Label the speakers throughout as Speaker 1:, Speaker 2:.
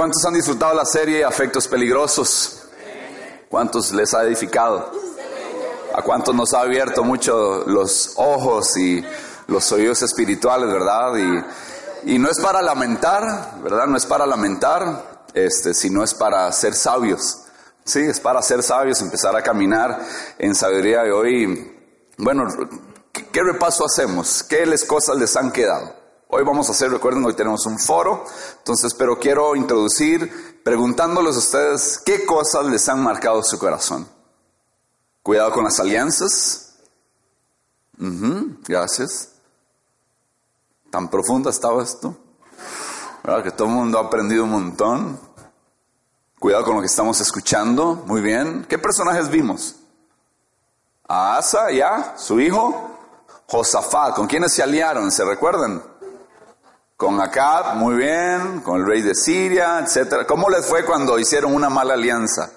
Speaker 1: ¿Cuántos han disfrutado la serie Afectos Peligrosos? ¿Cuántos les ha edificado? ¿A cuántos nos ha abierto mucho los ojos y los oídos espirituales, verdad? Y, no es para lamentar, ¿verdad? No es para lamentar, este, sino es para ser sabios. Sí, es para ser sabios, empezar a caminar en sabiduría de hoy. Bueno, ¿qué, repaso hacemos? ¿Qué les cosas les han quedado? Hoy vamos a hacer, recuerden, hoy tenemos un foro, entonces, pero quiero introducir preguntándoles a ustedes qué cosas les han marcado su corazón. Cuidado con las alianzas. gracias. Tan profunda estaba esto. Que todo el mundo ha aprendido un montón. Cuidado con lo que estamos escuchando. Muy bien. ¿Qué personajes vimos? A Asa, ya, su hijo. Josafat. ¿Con quiénes se aliaron? ¿Se recuerdan? Con Acab, muy bien. Con el rey de Siria, etc. ¿Cómo les fue cuando hicieron una mala alianza?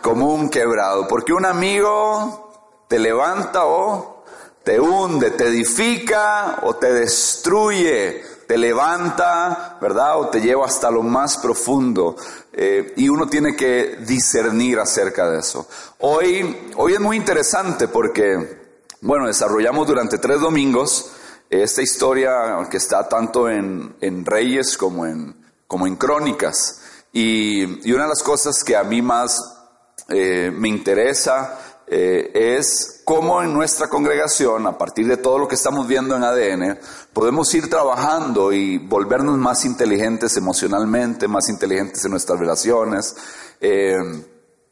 Speaker 1: Como un quebrado. Porque un amigo te levanta o te hunde, te edifica o te destruye te levanta, ¿verdad? O te lleva hasta lo más profundo. Eh, y uno tiene que discernir acerca de eso. Hoy, hoy es muy interesante porque, bueno, desarrollamos durante tres domingos esta historia que está tanto en, en Reyes como en, como en Crónicas. Y, y, una de las cosas que a mí más eh, me interesa eh, es cómo en nuestra congregación, a partir de todo lo que estamos viendo en ADN, podemos ir trabajando y volvernos más inteligentes emocionalmente, más inteligentes en nuestras relaciones, eh,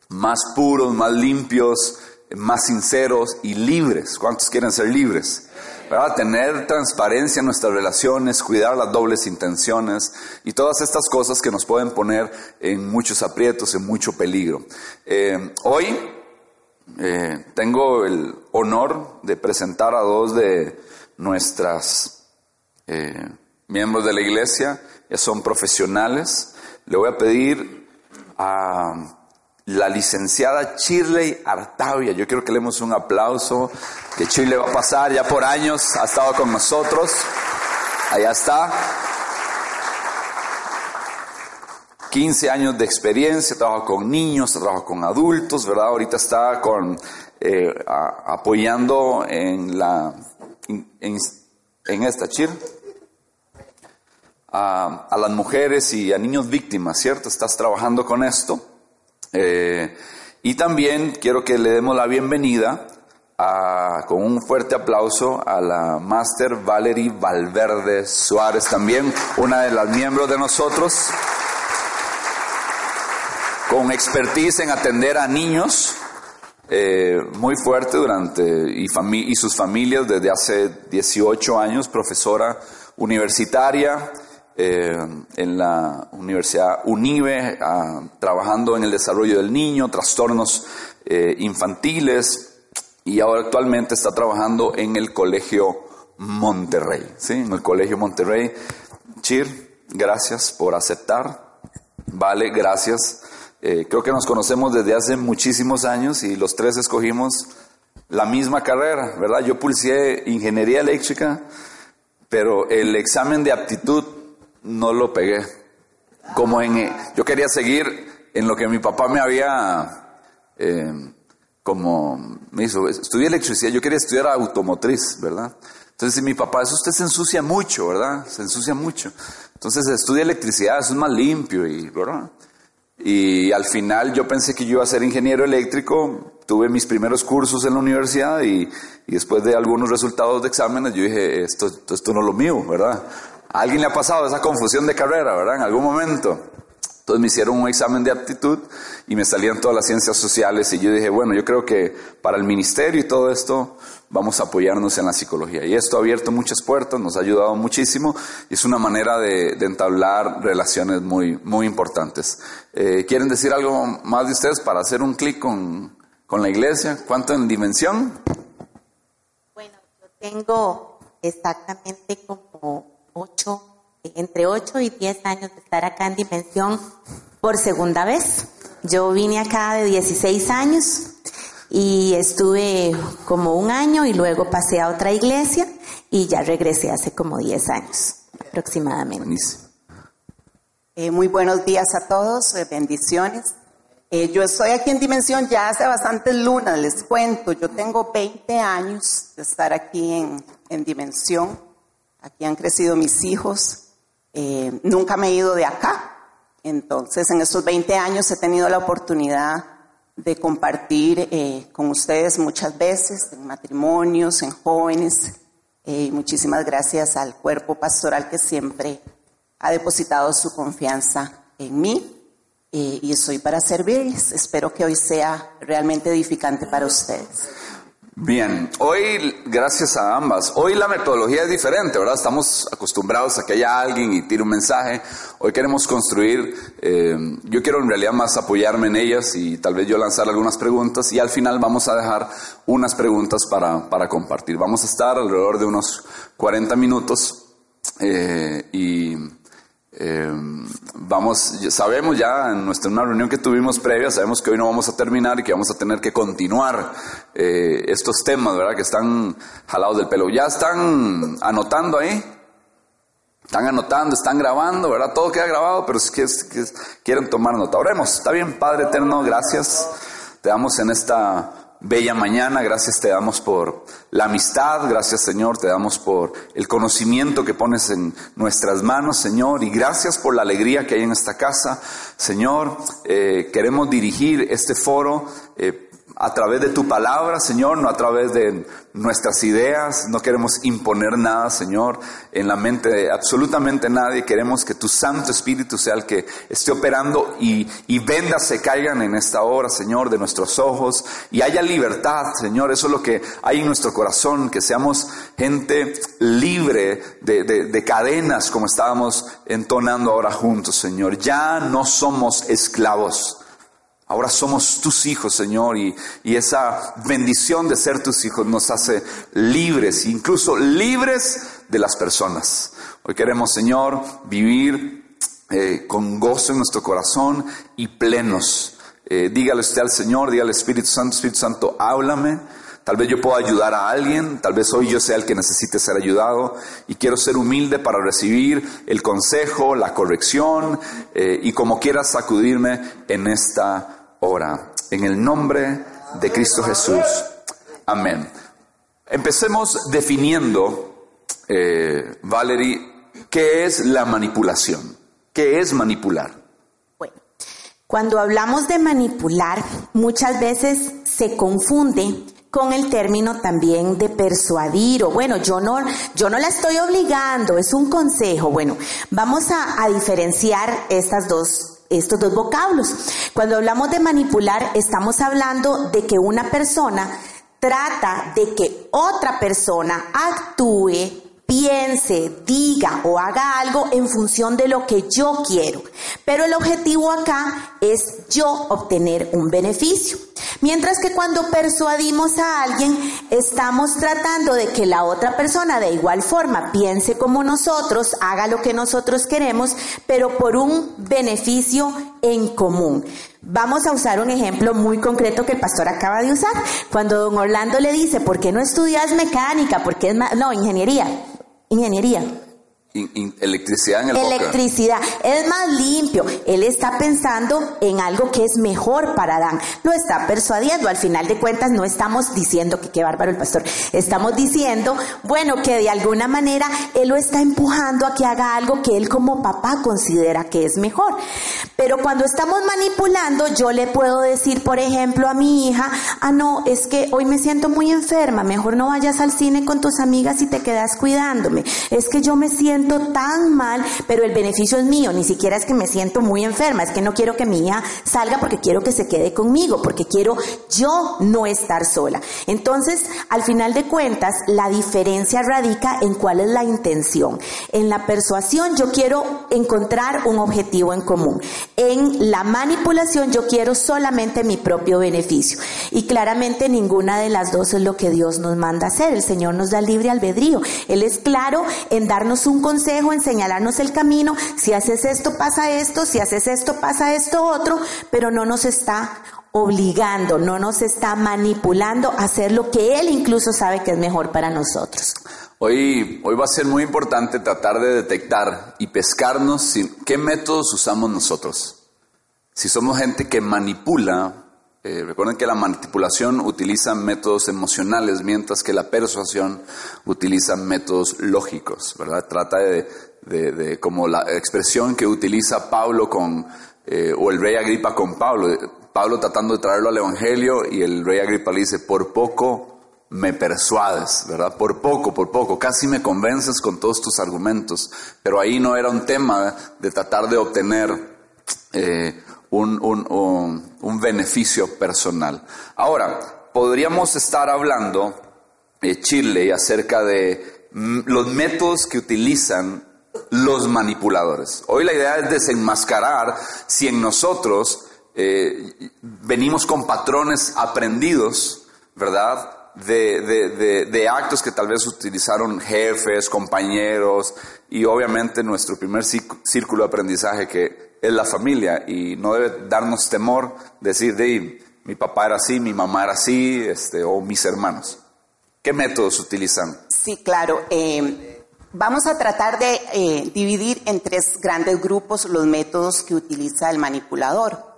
Speaker 1: más puros, más limpios, más sinceros y libres. ¿Cuántos quieren ser libres? Para Tener transparencia en nuestras relaciones, cuidar las dobles intenciones y todas estas cosas que nos pueden poner en muchos aprietos, en mucho peligro. Eh, hoy eh, tengo el honor de presentar a dos de nuestras eh, miembros de la iglesia, ya son profesionales. Le voy a pedir a la licenciada Shirley Artavia, yo quiero que le demos un aplauso, que Shirley va a pasar ya por años, ha estado con nosotros, allá está. 15 años de experiencia, trabaja con niños, trabaja con adultos, ¿verdad? Ahorita está con, eh, apoyando en la, en, esta chir, a, las mujeres y a niños víctimas, ¿cierto? Estás trabajando con esto. Eh, y también quiero que le demos la bienvenida a, con un fuerte aplauso a la Máster Valerie Valverde Suárez, también una de las miembros de nosotros con expertise en atender a niños, eh, muy fuerte durante, y, y, sus familias desde hace 18 años, profesora universitaria eh, en la Universidad UNIBE, ah, trabajando en el desarrollo del niño, trastornos eh, infantiles, y ahora actualmente está trabajando en el Colegio Monterrey, ¿sí? En el Colegio Monterrey. Chir, gracias por aceptar. Vale, gracias eh, creo que nos conocemos desde hace muchísimos años y los tres escogimos la misma carrera, ¿verdad? Yo pulsé ingeniería eléctrica, pero el examen de aptitud no lo pegué. Como en, eh, yo quería seguir en lo que mi papá me había, eh, como me hizo, estudié electricidad, yo quería estudiar automotriz, ¿verdad? Entonces mi papá, eso usted se ensucia mucho, ¿verdad? Se ensucia mucho. Entonces estudia electricidad, eso es más limpio y, ¿verdad? Y al final yo pensé que yo iba a ser ingeniero eléctrico, tuve mis primeros cursos en la universidad y, después de algunos resultados de exámenes yo dije, esto, esto, no es lo mío, ¿verdad? ¿A alguien le ha pasado esa confusión de carrera, ¿verdad? En algún momento. Entonces me hicieron un examen de aptitud y me salían todas las ciencias sociales y yo dije, bueno, yo creo que para el ministerio y todo esto vamos a apoyarnos en la psicología. Y esto ha abierto muchas puertas, nos ha ayudado muchísimo y es una manera de, entablar relaciones muy, muy importantes. Eh, ¿Quieren decir algo más de ustedes para hacer un clic con, con la iglesia? ¿Cuánto en dimensión?
Speaker 2: Bueno, yo tengo exactamente como ocho, entre ocho y diez años de estar acá en dimensión por segunda vez. Yo vine acá de 16 años y estuve como un año y luego pasé a otra iglesia y ya regresé hace como 10 años aproximadamente.
Speaker 3: Eh, muy buenos días a todos, eh, bendiciones. Eh, yo estoy aquí en Dimensión ya hace bastantes lunas, les cuento. Yo tengo 20 años de estar aquí en, en Dimensión. Aquí han crecido mis hijos. nunca me he ido de acá. Entonces, en estos 20 años he tenido la oportunidad de compartir con ustedes muchas veces, en matrimonios, en jóvenes. muchísimas gracias al cuerpo pastoral que siempre ha depositado su confianza en mí eh, y estoy para servirles. Espero que hoy sea realmente edificante para ustedes.
Speaker 1: Bien, hoy, gracias a ambas, hoy la metodología es diferente, ¿verdad? Estamos acostumbrados a que haya alguien y tire un mensaje. Hoy queremos construir, eh, yo quiero en realidad más apoyarme en ellas y tal vez yo lanzar algunas preguntas y al final vamos a dejar unas preguntas para, para compartir. Vamos a estar alrededor de unos 40 minutos eh, y eh, vamos, sabemos ya en nuestra una reunión que tuvimos previa, sabemos que hoy no vamos a terminar y que vamos a tener que continuar eh, estos temas, ¿verdad? Que están jalados del pelo. Ya están anotando ahí, están anotando, están grabando, ¿verdad? Todo queda grabado, pero es que, es que quieren tomar nota. Oremos, está bien, Padre eterno, gracias. Te damos en esta bella mañana. Gracias te damos por la amistad. Gracias Señor, te damos por el conocimiento que pones en nuestras manos, Señor. Y gracias por la alegría que hay en esta casa. Señor, eh, queremos dirigir este foro eh, a través de tu palabra, Señor, no a través de nuestras ideas, no queremos imponer nada, Señor, en la mente de absolutamente nadie, queremos que tu Santo Espíritu sea el que esté operando y, y vendas se caigan en esta hora, Señor, de nuestros ojos y haya libertad, Señor, eso es lo que hay en nuestro corazón, que seamos gente libre de, de, de cadenas como estábamos entonando ahora juntos, Señor, ya no somos esclavos. Ahora somos tus hijos, Señor, y, esa bendición de ser tus hijos nos hace libres, incluso libres de las personas. Hoy queremos, Señor, vivir eh, con gozo en nuestro corazón y plenos. Eh, dígale usted al Señor, dígale al Espíritu Santo, Espíritu Santo, háblame. Tal vez yo pueda ayudar a alguien, tal vez hoy yo sea el que necesite ser ayudado y quiero ser humilde para recibir el consejo, la corrección eh, y como quieras sacudirme en esta hora. En el nombre de Cristo Jesús. Amén. Empecemos definiendo, eh, Valerie, qué es la manipulación. ¿Qué es manipular?
Speaker 2: Bueno, cuando hablamos de manipular, muchas veces se confunde con el término también de persuadir o bueno, yo no, yo no la estoy obligando, es un consejo. Bueno, vamos a, a diferenciar estas dos estos dos vocablos. Cuando hablamos de manipular, estamos hablando de que una persona trata de que otra persona actúe piense, diga o haga algo en función de lo que yo quiero. Pero el objetivo acá es yo obtener un beneficio. Mientras que cuando persuadimos a alguien, estamos tratando de que la otra persona de igual forma piense como nosotros, haga lo que nosotros queremos, pero por un beneficio en común. Vamos a usar un ejemplo muy concreto que el pastor acaba de usar. Cuando don Orlando le dice, ¿por qué no estudias mecánica? ¿Por qué es no, ingeniería? Ingeniería
Speaker 1: electricidad en el
Speaker 2: Electricidad. Es más limpio. Él está pensando en algo que es mejor para Adán. Lo está persuadiendo. Al final de cuentas, no estamos diciendo que qué bárbaro el pastor. Estamos diciendo, bueno, que de alguna manera él lo está empujando a que haga algo que él como papá considera que es mejor. Pero cuando estamos manipulando, yo le puedo decir, por ejemplo, a mi hija, ah, no, es que hoy me siento muy enferma. Mejor no vayas al cine con tus amigas y te quedas cuidándome. Es que yo me siento tan mal, pero el beneficio es mío, ni siquiera es que me siento muy enferma, es que no quiero que mi hija salga porque quiero que se quede conmigo, porque quiero yo no estar sola. Entonces, al final de cuentas, la diferencia radica en cuál es la intención. En la persuasión yo quiero encontrar un objetivo en común. En la manipulación yo quiero solamente mi propio beneficio. Y claramente ninguna de las dos es lo que Dios nos manda hacer. El Señor nos da libre albedrío. Él es claro en darnos un consejo, en señalarnos el camino, si haces esto pasa esto, si haces esto pasa esto otro, pero no nos está obligando, no nos está manipulando a hacer lo que Él incluso sabe que es mejor para nosotros.
Speaker 1: Hoy, hoy va a ser muy importante tratar de detectar y pescarnos qué métodos usamos nosotros. Si somos gente que manipula, eh, recuerden que la manipulación utiliza métodos emocionales, mientras que la persuasión utiliza métodos lógicos, ¿verdad? Trata de, de, como la expresión que utiliza Pablo con, eh, o el rey Agripa con Pablo, Pablo tratando de traerlo al Evangelio y el rey Agripa le dice, por poco me persuades, ¿verdad? Por poco, por poco, casi me convences con todos tus argumentos, pero ahí no era un tema de tratar de obtener eh, un, un, beneficio personal. Ahora, podríamos estar hablando, de Chile, acerca de mm, los métodos que utilizan los manipuladores. Hoy la idea es desenmascarar si en nosotros eh, venimos con patrones aprendidos, ¿verdad? de, de, actos que tal vez utilizaron jefes, compañeros y obviamente nuestro primer círculo de aprendizaje que es la familia y no debe darnos temor decir, de, mi papá era así, mi mamá era así, este, o mis hermanos. ¿Qué métodos utilizan?
Speaker 3: Sí, claro. Eh, vamos a tratar de eh, dividir en tres grandes grupos los métodos que utiliza el manipulador.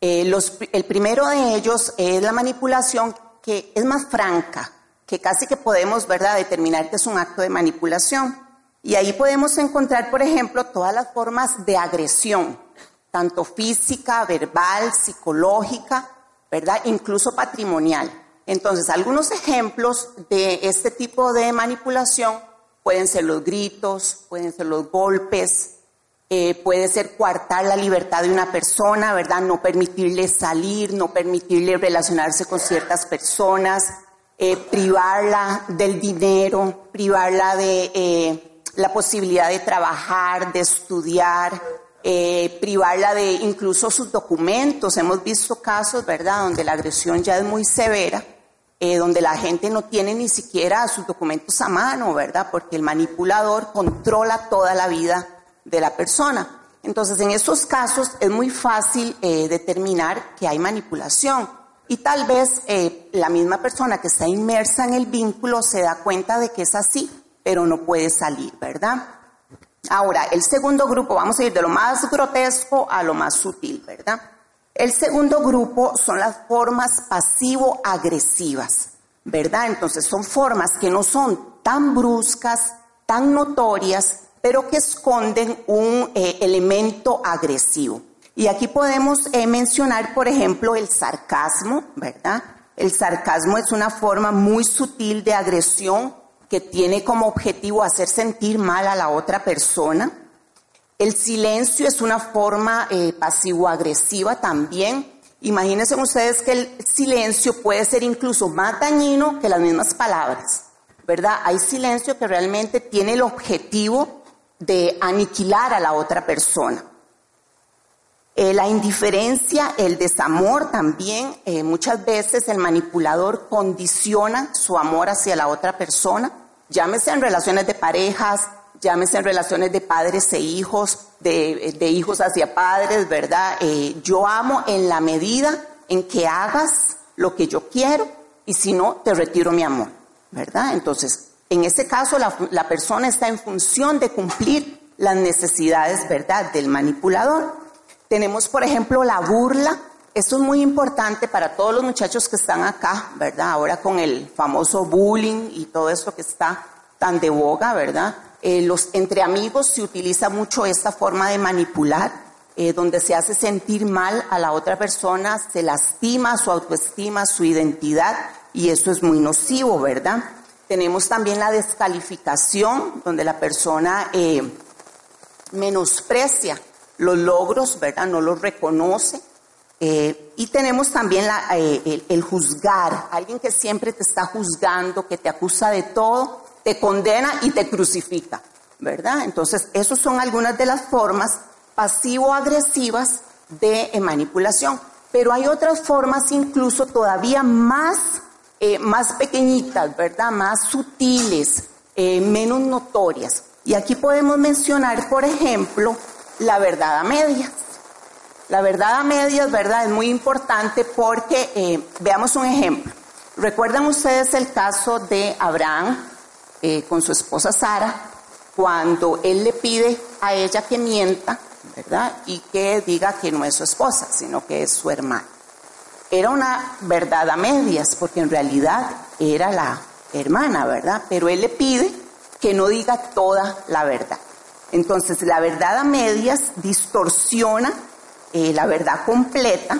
Speaker 3: Eh, los, el primero de ellos es la manipulación que es más franca, que casi que podemos, ¿verdad?, determinar que es un acto de manipulación. Y ahí podemos encontrar, por ejemplo, todas las formas de agresión, tanto física, verbal, psicológica, ¿verdad?, incluso patrimonial. Entonces, algunos ejemplos de este tipo de manipulación pueden ser los gritos, pueden ser los golpes, eh, puede ser coartar la libertad de una persona, ¿verdad? No permitirle salir, no permitirle relacionarse con ciertas personas, eh, privarla del dinero, privarla de eh, la posibilidad de trabajar, de estudiar, privarla de incluso sus documentos. Hemos visto casos, ¿verdad?, donde la agresión ya es muy severa. donde la gente no tiene ni siquiera sus documentos a mano, ¿verdad? Porque el manipulador controla toda la vida de la persona. Entonces, en esos casos es muy fácil eh, determinar que hay manipulación y tal vez eh, la misma persona que está inmersa en el vínculo se da cuenta de que es así, pero no puede salir, ¿verdad? Ahora, el segundo grupo, vamos a ir de lo más grotesco a lo más sutil, ¿verdad? El segundo grupo son las formas pasivo-agresivas, ¿verdad? Entonces son formas que no son tan bruscas, tan notorias, pero que esconden un eh, elemento agresivo. Y aquí podemos eh, mencionar, por ejemplo, el sarcasmo, ¿verdad? El sarcasmo es una forma muy sutil de agresión que tiene como objetivo hacer sentir mal a la otra persona. El silencio es una forma eh, pasivo-agresiva también. Imagínense ustedes que el silencio puede ser incluso más dañino que las mismas palabras, ¿verdad? Hay silencio que realmente tiene el objetivo de aniquilar a la otra persona. Eh, la indiferencia, el desamor también, eh, muchas veces el manipulador condiciona su amor hacia la otra persona, llámese en relaciones de parejas, llámese en relaciones de padres e hijos, de, hijos hacia padres, ¿verdad? Eh, yo amo en la medida en que hagas lo que yo quiero y si no, te retiro mi amor, ¿verdad? Entonces, en ese caso, la, persona está en función de cumplir las necesidades, ¿verdad?, del manipulador. Tenemos, por ejemplo, la burla. Esto es muy importante para todos los muchachos que están acá, ¿verdad? Ahora con el famoso bullying y todo esto que está tan de boga, ¿verdad? Eh, los, entre amigos se utiliza mucho esta forma de manipular, eh, donde se hace sentir mal a la otra persona, se lastima su autoestima, su identidad, y eso es muy nocivo, ¿verdad? Tenemos también la descalificación, donde la persona eh, menosprecia los logros, ¿verdad? No los reconoce. Eh, y tenemos también eh, el, juzgar, alguien que siempre te está juzgando, que te acusa de todo, te condena y te crucifica, ¿verdad? Entonces, esas son algunas de las formas pasivo-agresivas de manipulación. Pero hay otras formas incluso todavía más eh, más pequeñitas, ¿verdad? Más sutiles, eh, menos notorias. Y aquí podemos mencionar, por ejemplo, la verdad a medias. La verdad a medias, ¿verdad? Es muy importante porque, eh, veamos un ejemplo. ¿Recuerdan ustedes el caso de Abraham? eh, con su esposa Sara, cuando él le pide a ella que mienta, ¿verdad? Y que diga que no es su esposa, sino que es su hermana. Era una verdad a medias, porque en realidad era la hermana, ¿verdad? Pero él le pide que no diga toda la verdad. Entonces, la verdad a medias distorsiona eh, la verdad completa.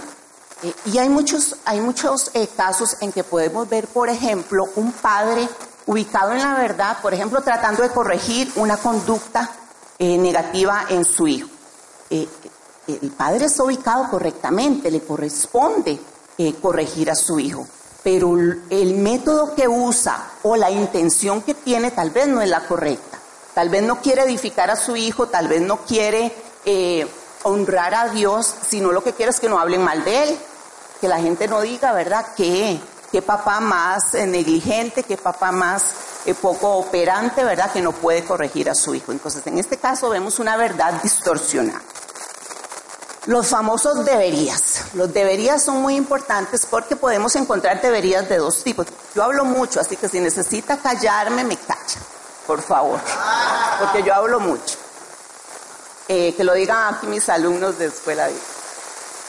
Speaker 3: Eh, y hay muchos, hay muchos eh, casos en que podemos ver, por ejemplo, un padre ubicado en la verdad, por ejemplo, tratando de corregir una conducta negativa en su hijo. el padre está ubicado correctamente, le corresponde corregir a su hijo, pero el método que usa o la intención que tiene tal vez no es la correcta. Tal vez no quiere edificar a su hijo, tal vez no quiere honrar a Dios, sino lo que quiero es que no hablen mal de Él, que la gente no diga, ¿verdad? Que qué papá más eh, negligente, qué papá más eh, poco operante, ¿verdad? Que no puede corregir a su hijo. Entonces, en este caso vemos una verdad distorsionada. Los famosos deberías. Los deberías son muy importantes porque podemos encontrar deberías de dos tipos. Yo hablo mucho, así que si necesita callarme, me calla, por favor, porque yo hablo mucho. Eh, que lo digan aquí mis alumnos de escuela.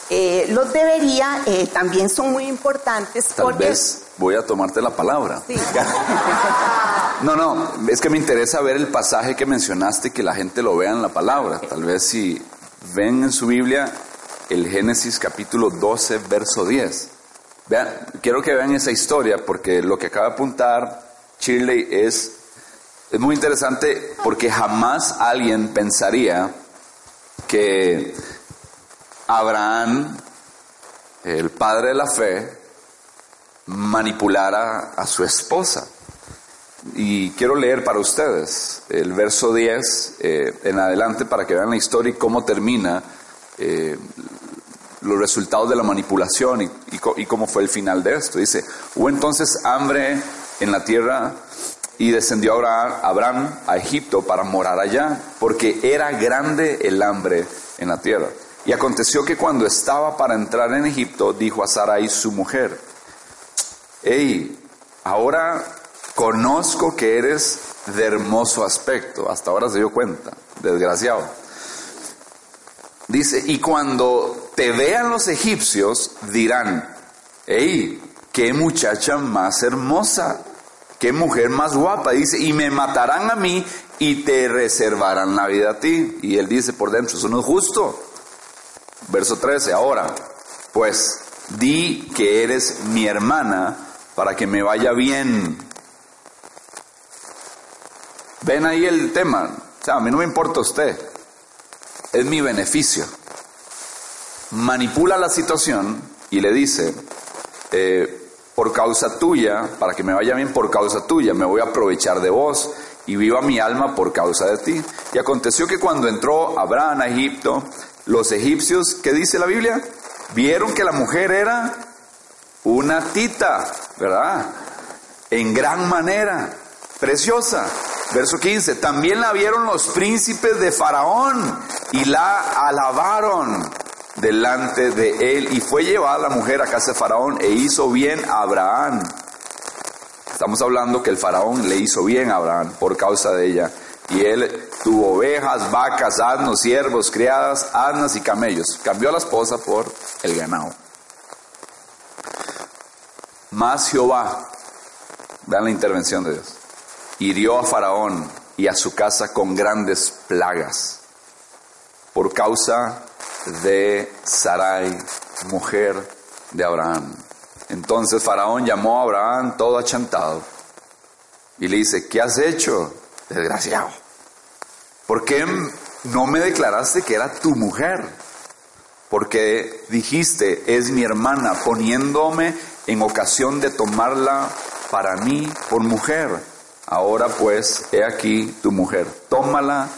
Speaker 3: Eh, los debería eh, también son muy importantes
Speaker 1: Tal
Speaker 3: porque...
Speaker 1: vez voy a tomarte la palabra. no, no, es que me interesa ver el pasaje que mencionaste que la gente lo vea en la palabra. Tal vez si ven en su Biblia el Génesis capítulo 12, verso 10. Vean, quiero que vean esa historia porque lo que acaba de apuntar Shirley es, es muy interesante porque jamás alguien pensaría que Abraham, el padre de la fe, manipulara a su esposa. Y quiero leer para ustedes el verso 10 eh, en adelante para que vean la historia y cómo termina eh, los resultados de la manipulación y, y, cómo fue el final de esto. Dice, hubo entonces hambre en la tierra y descendió Abraham a Egipto para morar allá, porque era grande el hambre en la tierra. Y aconteció que cuando estaba para entrar en Egipto, dijo a Sarai su mujer, hey, ahora conozco que eres de hermoso aspecto, hasta ahora se dio cuenta, desgraciado. Dice, y cuando te vean los egipcios, dirán, hey, qué muchacha más hermosa qué mujer más guapa, dice, y me matarán a mí y te reservarán la vida a ti. Y él dice por dentro, eso no es justo. Verso 13, ahora, pues di que eres mi hermana para que me vaya bien. Ven ahí el tema, o sea, a mí no me importa usted, es mi beneficio. Manipula la situación y le dice, eh, por causa tuya, para que me vaya bien por causa tuya, me voy a aprovechar de vos y viva mi alma por causa de ti. Y aconteció que cuando entró Abraham a Egipto, los egipcios, ¿qué dice la Biblia? Vieron que la mujer era una tita, ¿verdad? En gran manera, preciosa. Verso 15, también la vieron los príncipes de Faraón y la alabaron delante de él y fue llevada la mujer a casa de Faraón e hizo bien a Abraham. Estamos hablando que el faraón le hizo bien a Abraham por causa de ella. Y él tuvo ovejas, vacas, asnos, siervos, criadas, asnas y camellos. Cambió a la esposa por el ganado. Más Jehová, vean la intervención de Dios, hirió a Faraón y a su casa con grandes plagas por causa de Sarai, mujer de Abraham. Entonces Faraón llamó a Abraham todo achantado y le dice, ¿qué has hecho, desgraciado? ¿Por qué no me declaraste que era tu mujer? Porque dijiste, es mi hermana, poniéndome en ocasión de tomarla para mí por mujer. Ahora pues, he aquí tu mujer, tómala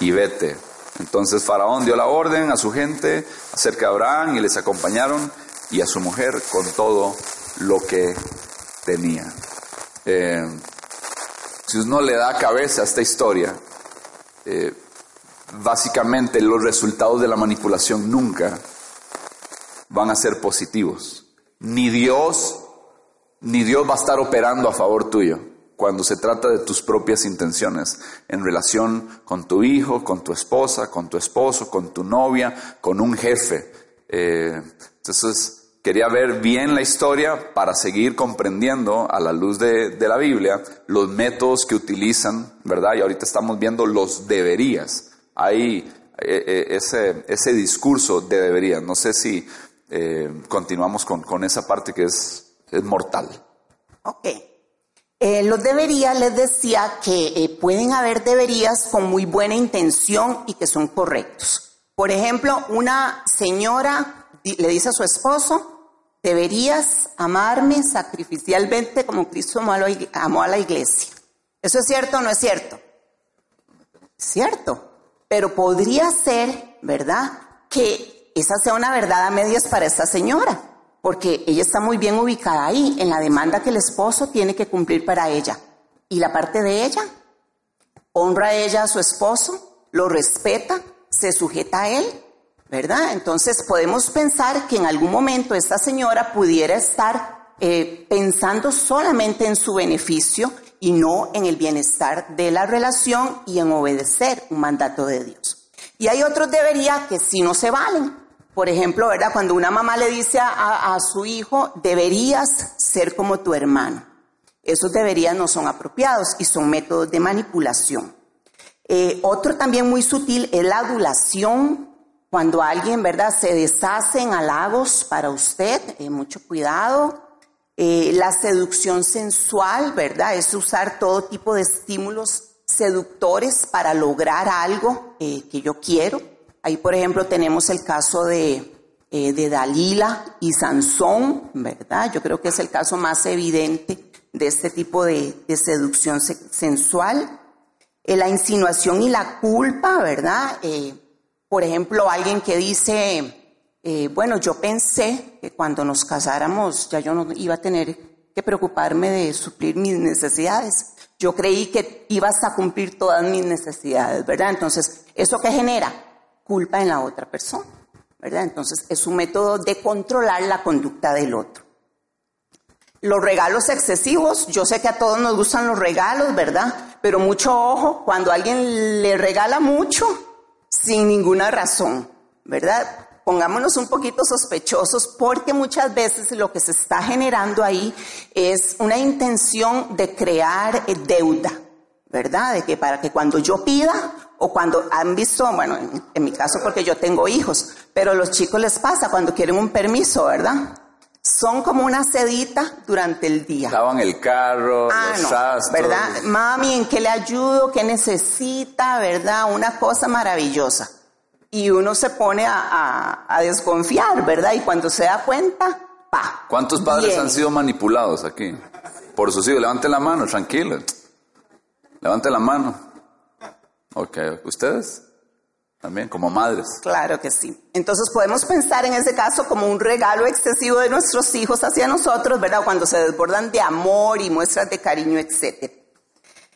Speaker 1: y vete. Entonces Faraón dio la orden a su gente acerca de Abraham y les acompañaron y a su mujer con todo lo que tenía. Eh, si uno le da cabeza a esta historia, eh, básicamente los resultados de la manipulación nunca van a ser positivos. Ni Dios, ni Dios va a estar operando a favor tuyo. Cuando se trata de tus propias intenciones en relación con tu hijo, con tu esposa, con tu esposo, con tu novia, con un jefe. Eh, entonces, quería ver bien la historia para seguir comprendiendo a la luz de, de, la Biblia los métodos que utilizan, ¿verdad? Y ahorita estamos viendo los deberías. Hay eh, eh, ese, ese discurso de deberías. No sé si eh, continuamos con, con, esa parte que es, es mortal.
Speaker 3: Ok. Eh, los deberías les decía que eh, pueden haber deberías con muy buena intención y que son correctos. Por ejemplo, una señora le dice a su esposo, deberías amarme sacrificialmente como Cristo amó a la iglesia. ¿Eso es cierto o no es cierto? Cierto. Pero podría ser, ¿verdad? Que esa sea una verdad a medias para esta señora, porque ella está muy bien ubicada ahí, en la demanda que el esposo tiene que cumplir para ella. Y la parte de ella, honra a ella a su esposo, lo respeta, se sujeta a él, ¿verdad? Entonces podemos pensar que en algún momento esta señora pudiera estar eh, pensando solamente en su beneficio y no en el bienestar de la relación y en obedecer un mandato de Dios. Y hay otros debería que sí no se valen. Por ejemplo, ¿verdad? Cuando una mamá le dice a, su hijo, deberías ser como tu hermano. Esos deberías no son apropiados y son métodos de manipulación. Eh, otro también muy sutil es la adulación. Cuando alguien, ¿verdad?, se deshace en halagos para usted, eh, mucho cuidado. Eh, la seducción sensual, ¿verdad? Es usar todo tipo de estímulos seductores para lograr algo que yo quiero. Ahí, por ejemplo, tenemos el caso de, eh, de Dalila y Sansón, ¿verdad? Yo creo que es el caso más evidente de este tipo de, seducción se sensual. Eh, la insinuación y la culpa, ¿verdad? Eh, por ejemplo, alguien que dice, eh, bueno, yo pensé que cuando nos casáramos ya yo no iba a tener que preocuparme de suplir mis necesidades. Yo creí que ibas a cumplir todas mis necesidades, ¿verdad? Entonces, ¿eso qué genera? Culpa en la otra persona, ¿verdad? Entonces, es un método de controlar la conducta del otro. Los regalos excesivos, yo sé que a todos nos gustan los regalos, ¿verdad? Pero mucho ojo, cuando alguien le regala mucho, sin ninguna razón, ¿verdad? pongámonos un poquito sospechosos porque muchas veces lo que se está generando ahí es una intención de crear deuda, ¿verdad? De que para que cuando yo pida o cuando han visto, bueno, en, en mi caso porque yo tengo hijos, pero a los chicos les pasa cuando quieren un permiso, ¿verdad? Son como una sedita durante el día.
Speaker 1: Lavan el carro,
Speaker 3: Ah,
Speaker 1: los
Speaker 3: no. ¿verdad? Mami, ¿en qué le ayudo? ¿Qué necesita? ¿Verdad? Una cosa maravillosa. Y uno se pone a, a- a desconfiar, ¿verdad? Y cuando se da cuenta, pa.
Speaker 1: ¿Cuántos padres han sido manipulados aquí? Por sus hijos. Levanten la mano, tranquilo. Levanten la mano. Ok, ¿ustedes? También, como madres.
Speaker 3: Claro que sí. Entonces podemos pensar en ese caso como un regalo excesivo de nuestros hijos hacia nosotros, ¿verdad? Cuando se desbordan de amor y muestras de cariño, etc.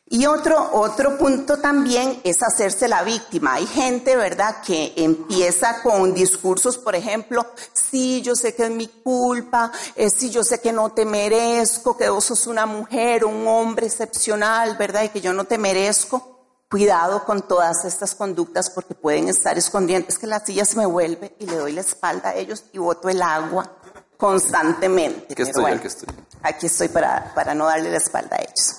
Speaker 3: Y otro, otro punto también es hacerse la víctima. Hay gente, ¿verdad?, que empieza con discursos, por ejemplo, sí, yo sé que es mi culpa, eh, sí, yo sé que no te merezco, que vos sos una mujer, un hombre excepcional, ¿verdad?, y que yo no te merezco. Cuidado con todas estas conductas porque pueden estar escondiendo. Es que la silla se me vuelve y le doy la espalda a ellos y boto el agua constantemente.
Speaker 1: Aquí estoy,
Speaker 3: bueno,
Speaker 1: aquí estoy.
Speaker 3: Aquí estoy para, para no darle la espalda a ellos.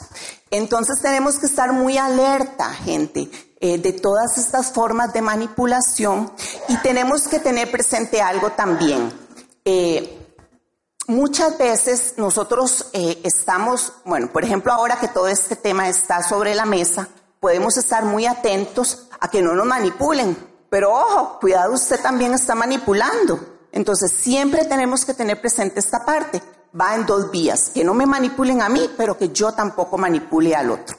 Speaker 3: Entonces tenemos que estar muy alerta, gente, eh, de todas estas formas de manipulación y tenemos que tener presente algo también. Eh, muchas veces nosotros eh, estamos, bueno, por ejemplo, ahora que todo este tema está sobre la mesa, podemos estar muy atentos a que no nos manipulen. Pero ojo, cuidado, usted también está manipulando. Entonces siempre tenemos que tener presente esta parte. Va en dos vías, que no me manipulen a mí, pero que yo tampoco manipule al otro.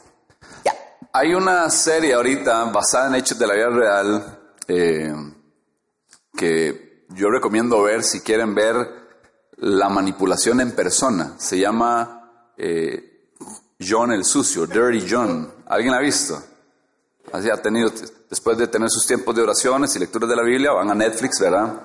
Speaker 3: Ya.
Speaker 1: Hay una serie ahorita basada en hechos de la vida real eh, que yo recomiendo ver si quieren ver la manipulación en persona. Se llama eh, John el Sucio, Dirty John. ¿Alguien ha visto? Así ha tenido, después de tener sus tiempos de oraciones y lecturas de la Biblia, van a Netflix, ¿verdad?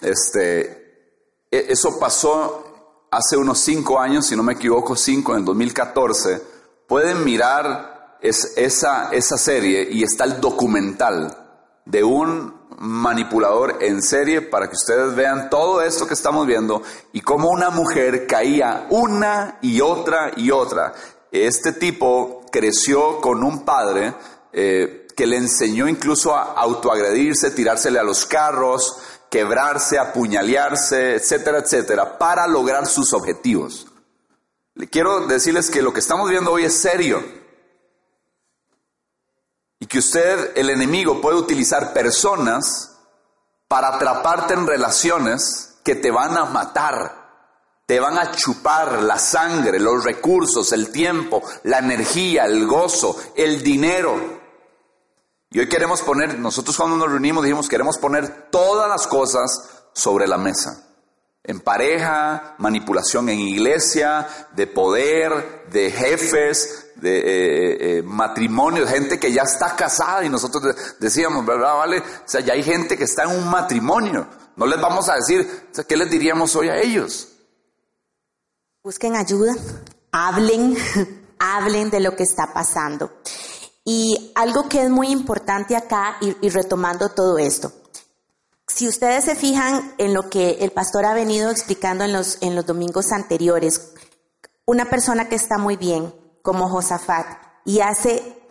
Speaker 1: Este, e- eso pasó hace unos cinco años, si no me equivoco, cinco, en el 2014, pueden mirar es, esa, esa serie y está el documental de un manipulador en serie para que ustedes vean todo esto que estamos viendo y cómo una mujer caía una y otra y otra. Este tipo creció con un padre eh, que le enseñó incluso a autoagredirse, tirársele a los carros, quebrarse, apuñalearse, etcétera, etcétera, para lograr sus objetivos. Le quiero decirles que lo que estamos viendo hoy es serio que usted, el enemigo, puede utilizar personas para atraparte en relaciones que te van a matar, te van a chupar la sangre, los recursos, el tiempo, la energía, el gozo, el dinero. Y hoy queremos poner, nosotros cuando nos reunimos dijimos, queremos poner todas las cosas sobre la mesa en pareja, manipulación en iglesia, de poder, de jefes, de eh, eh, matrimonio, gente que ya está casada y nosotros decíamos, ¿verdad? Vale, o sea, ya hay gente que está en un matrimonio. No les vamos a decir, ¿qué les diríamos hoy a ellos?
Speaker 2: Busquen ayuda, hablen, hablen de lo que está pasando. Y algo que es muy importante acá, y retomando todo esto, si ustedes se fijan en lo que el pastor ha venido explicando en los, en los domingos anteriores, una persona que está muy bien, como Josafat, y hace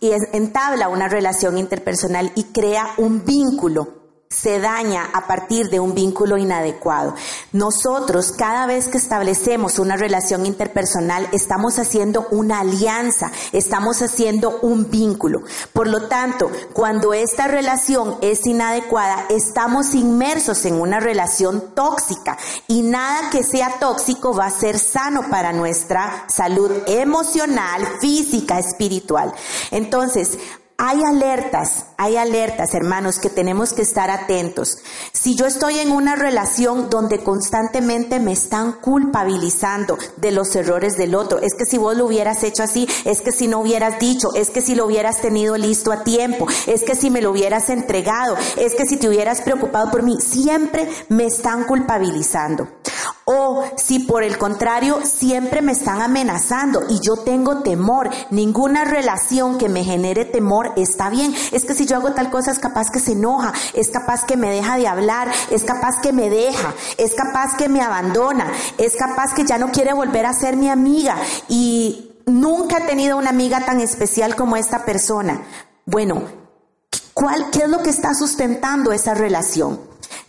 Speaker 2: y entabla una relación interpersonal y crea un vínculo se daña a partir de un vínculo inadecuado. Nosotros, cada vez que establecemos una relación interpersonal, estamos haciendo una alianza, estamos haciendo un vínculo. Por lo tanto, cuando esta relación es inadecuada, estamos inmersos en una relación tóxica y nada que sea tóxico va a ser sano para nuestra salud emocional, física, espiritual. Entonces, hay alertas, hay alertas, hermanos, que tenemos que estar atentos. Si yo estoy en una relación donde constantemente me están culpabilizando de los errores del otro, es que si vos lo hubieras hecho así, es que si no hubieras dicho, es que si lo hubieras tenido listo a tiempo, es que si me lo hubieras entregado, es que si te hubieras preocupado por mí, siempre me están culpabilizando. O si por el contrario siempre me están amenazando y yo tengo temor, ninguna relación que me genere temor está bien. Es que si yo hago tal cosa es capaz que se enoja, es capaz que me deja de hablar, es capaz que me deja, es capaz que me abandona, es capaz que ya no quiere volver a ser mi amiga y nunca he tenido una amiga tan especial como esta persona. Bueno, ¿cuál, ¿qué es lo que está sustentando esa relación?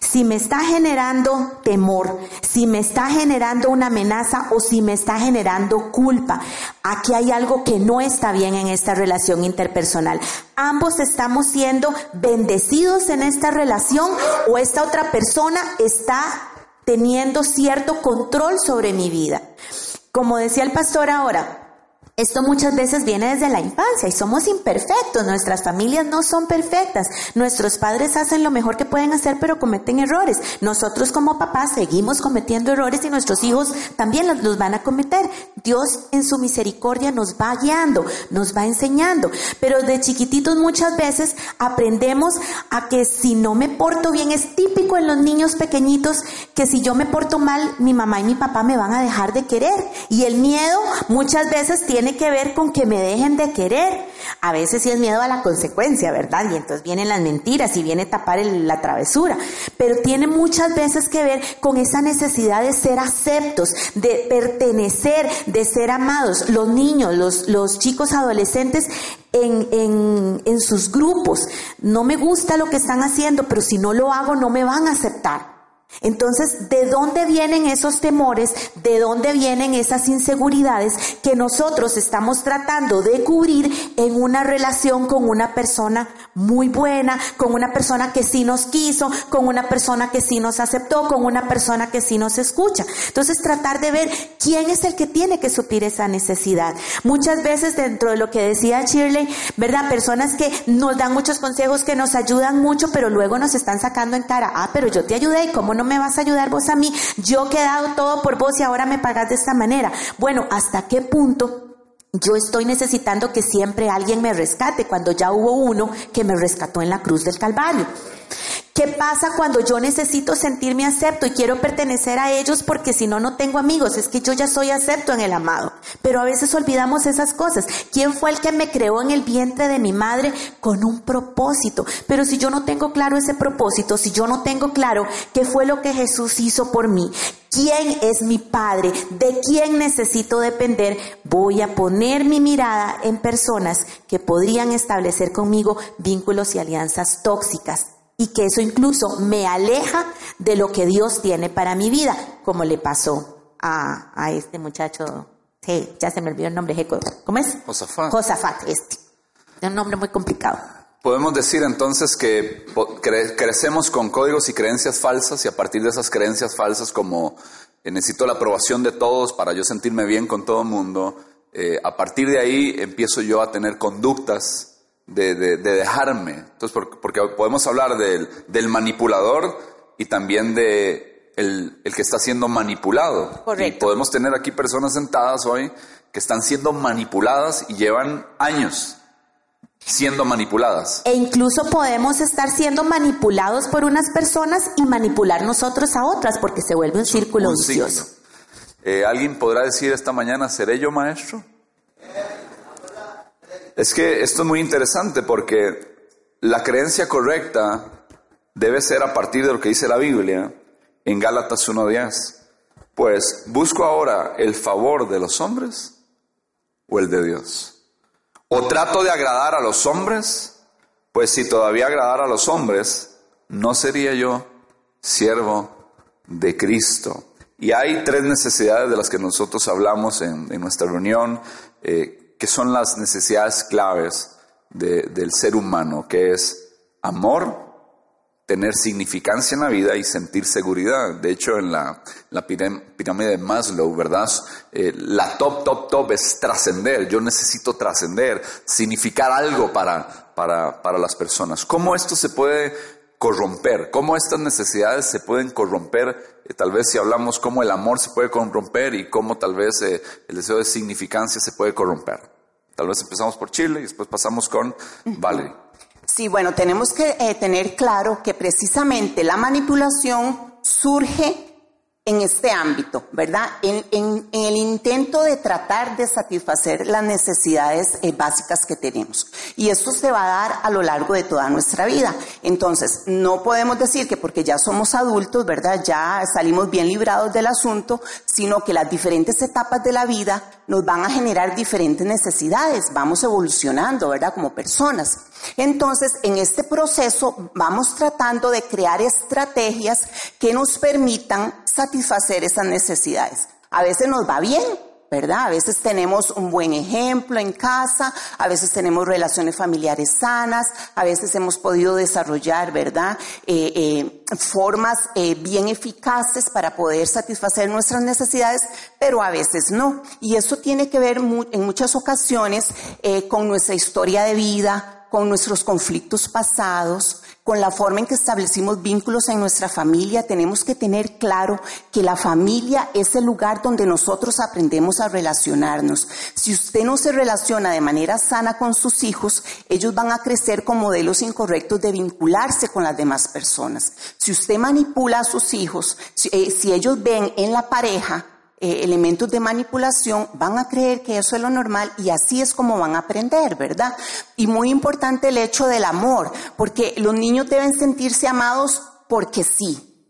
Speaker 2: Si me está generando temor, si me está generando una amenaza o si me está generando culpa. Aquí hay algo que no está bien en esta relación interpersonal. Ambos estamos siendo bendecidos en esta relación o esta otra persona está teniendo cierto control sobre mi vida. Como decía el pastor ahora, esto muchas veces viene desde la infancia y somos imperfectos, nuestras familias no son perfectas, nuestros padres hacen lo mejor que pueden hacer pero cometen errores, nosotros como papás seguimos cometiendo errores y nuestros hijos también los, van a cometer. Dios en su misericordia nos va guiando, nos va enseñando, pero de chiquititos muchas veces aprendemos a que si no me porto bien, es típico en los niños pequeñitos que si yo me porto mal, mi mamá y mi papá me van a dejar de querer. Y el miedo muchas veces tiene que ver con que me dejen de querer. A veces sí es miedo a la consecuencia, ¿verdad? Y entonces vienen las mentiras y viene tapar la travesura. Pero tiene muchas veces que ver con esa necesidad de ser aceptos, de pertenecer, de ser amados. Los niños, los, los chicos adolescentes en, en, en sus grupos. No me gusta lo que están haciendo, pero si no lo hago no me van a aceptar. Entonces, ¿de dónde vienen esos temores? ¿De dónde vienen esas inseguridades que nosotros estamos tratando de cubrir en una relación con una persona muy buena, con una persona que sí nos quiso, con una persona que sí nos aceptó, con una persona que sí nos escucha? Entonces, tratar de ver quién es el que tiene que suplir esa necesidad. Muchas veces dentro de lo que decía Shirley, ¿verdad? Personas que nos dan muchos consejos, que nos ayudan mucho, pero luego nos están sacando en cara, ah, pero yo te ayudé y cómo no me vas a ayudar vos a mí? Yo he dado todo por vos y ahora me pagas de esta manera. Bueno, ¿hasta qué punto yo estoy necesitando que siempre alguien me rescate cuando ya hubo uno que me rescató en la cruz del Calvario? ¿Qué pasa cuando yo necesito sentirme acepto y quiero pertenecer a ellos porque si no, no tengo amigos? Es que yo ya soy acepto en el amado. Pero a veces olvidamos esas cosas. ¿Quién fue el que me creó en el vientre de mi madre con un propósito? Pero si yo no tengo claro ese propósito, si yo no tengo claro qué fue lo que Jesús hizo por mí, quién es mi padre, de quién necesito depender, voy a poner mi mirada en personas que podrían establecer conmigo vínculos y alianzas tóxicas y que eso incluso me aleja de lo que Dios tiene para mi vida, como le pasó a, a este muchacho, sí, ya se me olvidó el nombre, ¿cómo es?
Speaker 1: Josafat.
Speaker 2: Josafat, este. Es un nombre muy complicado.
Speaker 1: Podemos decir entonces que cre crecemos con códigos y creencias falsas y a partir de esas creencias falsas como eh, necesito la aprobación de todos para yo sentirme bien con todo el mundo, eh, a partir de ahí empiezo yo a tener conductas de, de, de dejarme. Entonces, porque, podemos hablar del, del, manipulador y también de el, el, que está siendo manipulado.
Speaker 2: Correcto.
Speaker 1: Y podemos tener aquí personas sentadas hoy que están siendo manipuladas y llevan años siendo manipuladas.
Speaker 2: E incluso podemos estar siendo manipulados por unas personas y manipular nosotros a otras porque se vuelve un círculo
Speaker 1: un
Speaker 2: vicioso.
Speaker 1: Eh, ¿Alguien podrá decir esta mañana, ¿seré yo maestro? Es que esto es muy interesante porque la creencia correcta debe ser a partir de lo que dice la Biblia en Gálatas 1.10. Pues, ¿busco ahora el favor de los hombres o el de Dios? ¿O trato de agradar a los hombres? Pues si todavía agradara a los hombres, no sería yo siervo de Cristo. Y hay tres necesidades de las que nosotros hablamos en, nuestra reunión. Eh, que son las necesidades claves de, del ser humano, que es amor, tener significancia en la vida y sentir seguridad. De hecho, en la, pirámide de Maslow, ¿verdad? Eh, la top, top, top es trascender. Yo necesito trascender, significar algo para, para, para las personas. ¿Cómo esto se puede corromper? ¿Cómo estas necesidades se pueden corromper? Eh, tal vez si hablamos cómo el amor se puede corromper y cómo tal vez eh, el deseo de significancia se puede corromper. Tal vez empezamos por Chile y después pasamos con Valerie.
Speaker 3: Sí, bueno, tenemos que eh, tener claro que precisamente la manipulación surge en este ámbito, ¿verdad? En, el intento de tratar de satisfacer las necesidades eh, básicas que tenemos. Y esto se va a dar a lo largo de toda nuestra vida. Entonces, no podemos decir que porque ya somos adultos, ¿verdad? Ya salimos bien librados del asunto, sino que las diferentes etapas de la vida nos van a generar diferentes necesidades. Vamos evolucionando, ¿verdad? Como personas. Entonces, en este proceso vamos tratando de crear estrategias que nos permitan satisfacer esas necesidades. A veces nos va bien, ¿verdad? A veces tenemos un buen ejemplo en casa, a veces tenemos relaciones familiares sanas, a veces hemos podido desarrollar, ¿verdad? Eh, eh, formas eh, bien eficaces para poder satisfacer nuestras necesidades, pero a veces no. Y eso tiene que ver en muchas ocasiones con nuestra historia de vida, con nuestros conflictos pasados, con la forma en que establecimos vínculos en nuestra familia, tenemos que tener claro que la familia es el lugar donde nosotros aprendemos a relacionarnos. Si usted no se relaciona de manera sana con sus hijos, ellos van a crecer con modelos incorrectos de vincularse con las demás personas. Si usted manipula a sus hijos, si, eh, si ellos ven en la pareja eh, elementos de manipulación, van a creer que eso es lo normal y así es como van a aprender, ¿verdad? Y muy importante el hecho del amor, porque los niños deben sentirse amados porque sí,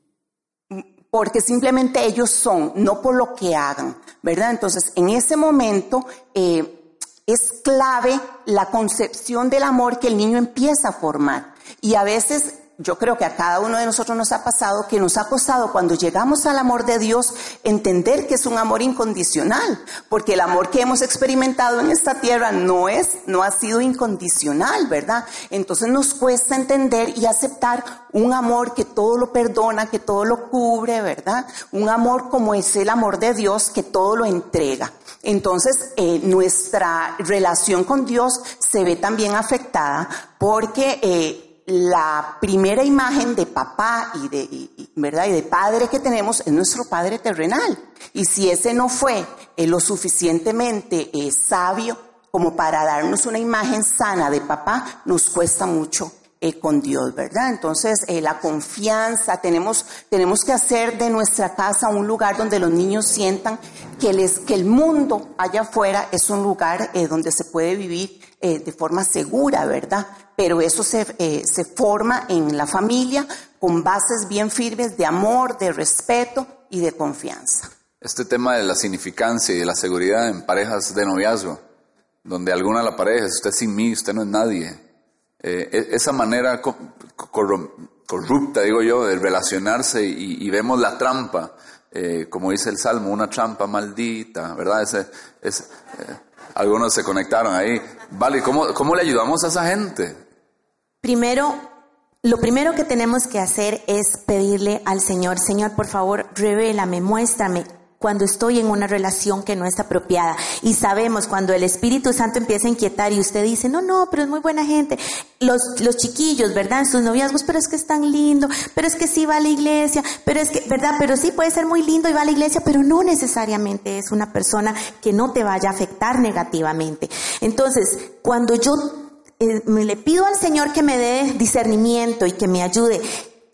Speaker 3: porque simplemente ellos son, no por lo que hagan, ¿verdad? Entonces, en ese momento eh, es clave la concepción del amor que el niño empieza a formar. Y a veces yo creo que a cada uno de nosotros nos ha pasado que nos ha costado cuando llegamos al amor de Dios entender que es un amor incondicional, porque el amor que hemos experimentado en esta tierra no es, no ha sido incondicional, ¿verdad? Entonces nos cuesta entender y aceptar un amor que todo lo perdona, que todo lo cubre, ¿verdad? Un amor como es el amor de Dios que todo lo entrega. Entonces, eh, nuestra relación con Dios se ve también afectada porque eh, la primera imagen de papá y de, y, ¿verdad? y de padre que tenemos es nuestro padre terrenal. Y si ese no fue eh, lo suficientemente eh, sabio como para darnos una imagen sana de papá, nos cuesta mucho eh, con Dios, ¿verdad? Entonces, la confianza, tenemos, tenemos que hacer de nuestra casa un lugar donde los niños sientan que, les, que el mundo allá afuera es un lugar donde se puede vivir de forma segura, ¿verdad? Pero eso se, se forma en la familia con bases bien firmes de amor, de respeto y de confianza.
Speaker 1: Este tema de la significancia y de la seguridad en parejas de noviazgo, donde alguna la pareja, usted sin mí, usted no es nadie, eh, e-, esa manera corrupta, digo yo, de relacionarse y, vemos la trampa, eh, como dice el Salmo, una trampa maldita, ¿verdad? Ese, eh, algunos se conectaron ahí. Vale, ¿cómo, ¿cómo le ayudamos a esa gente?
Speaker 2: Primero, lo primero que tenemos que hacer es pedirle al Señor, Señor, por favor, revélame, muéstrame cuando estoy en una relación que no es apropiada. Y sabemos cuando el Espíritu Santo empieza a inquietar y usted dice, no, no, pero es muy buena gente. Los, los chiquillos, ¿verdad? En sus noviazgos, pero es que es tan lindo, pero es que sí va a la iglesia, pero es que, ¿verdad? Pero sí puede ser muy lindo y va a la iglesia, pero no necesariamente es una persona que no te vaya a afectar negativamente. Entonces, cuando yo eh, me le pido al Señor que me dé discernimiento y que me ayude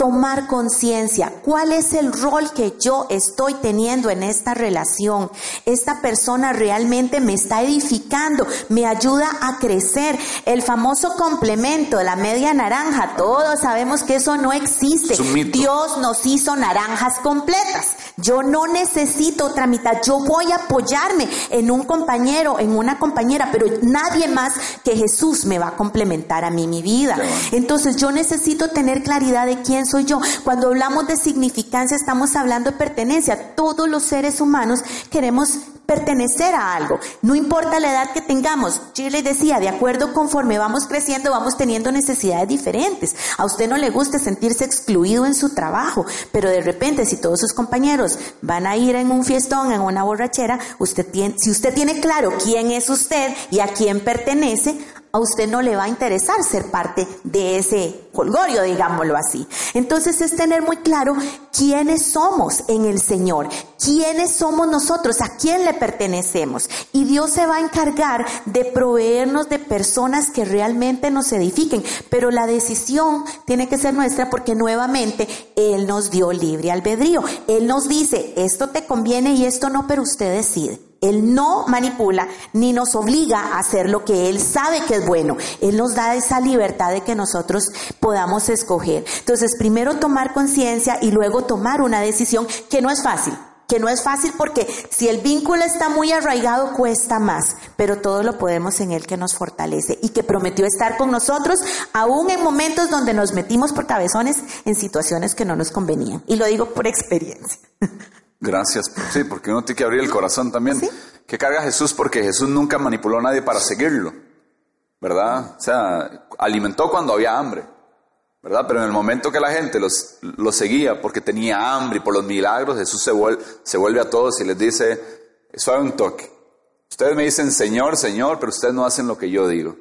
Speaker 2: tomar conciencia, cuál es el rol que yo estoy teniendo en esta relación. Esta persona realmente me está edificando, me ayuda a crecer. El famoso complemento de la media naranja, todos sabemos que eso no existe. Dios nos hizo naranjas completas. Yo no necesito otra mitad, yo voy a apoyarme en un compañero, en una compañera, pero nadie más que Jesús me va a complementar a mí mi vida. Entonces yo necesito tener claridad de quién soy yo. Cuando hablamos de significancia estamos hablando de pertenencia. Todos los seres humanos queremos pertenecer a algo. No importa la edad que tengamos. Shirley decía, de acuerdo conforme vamos creciendo, vamos teniendo necesidades diferentes. A usted no le gusta sentirse excluido en su trabajo, pero de repente si todos sus compañeros van a ir en un fiestón, en una borrachera, usted tiene, si usted tiene claro quién es usted y a quién pertenece, a usted no le va a interesar ser parte de ese colgorio, digámoslo así. Entonces es tener muy claro quiénes somos en el Señor, quiénes somos nosotros, a quién le pertenecemos. Y Dios se va a encargar de proveernos de personas que realmente nos edifiquen. Pero la decisión tiene que ser nuestra porque nuevamente Él nos dio libre albedrío. Él nos dice, esto te conviene y esto no, pero usted decide. Él no manipula ni nos obliga a hacer lo que Él sabe que es bueno. Él nos da esa libertad de que nosotros podamos escoger. Entonces, primero tomar conciencia y luego tomar una decisión que no es fácil. Que no es fácil porque si el vínculo está muy arraigado cuesta más, pero todo lo podemos en Él que nos fortalece y que prometió estar con nosotros aún en momentos donde nos metimos por cabezones en situaciones que no nos convenían. Y lo digo por experiencia.
Speaker 1: Gracias. Sí, porque uno tiene que abrir el corazón también. ¿Qué carga Jesús? Porque Jesús nunca manipuló a nadie para seguirlo. ¿Verdad? O sea, alimentó cuando había hambre. ¿Verdad? Pero en el momento que la gente los, los seguía porque tenía hambre y por los milagros, Jesús se vuelve, a todos y les dice, eso un toque. Ustedes me dicen Señor, Señor, pero ustedes no hacen lo que yo digo.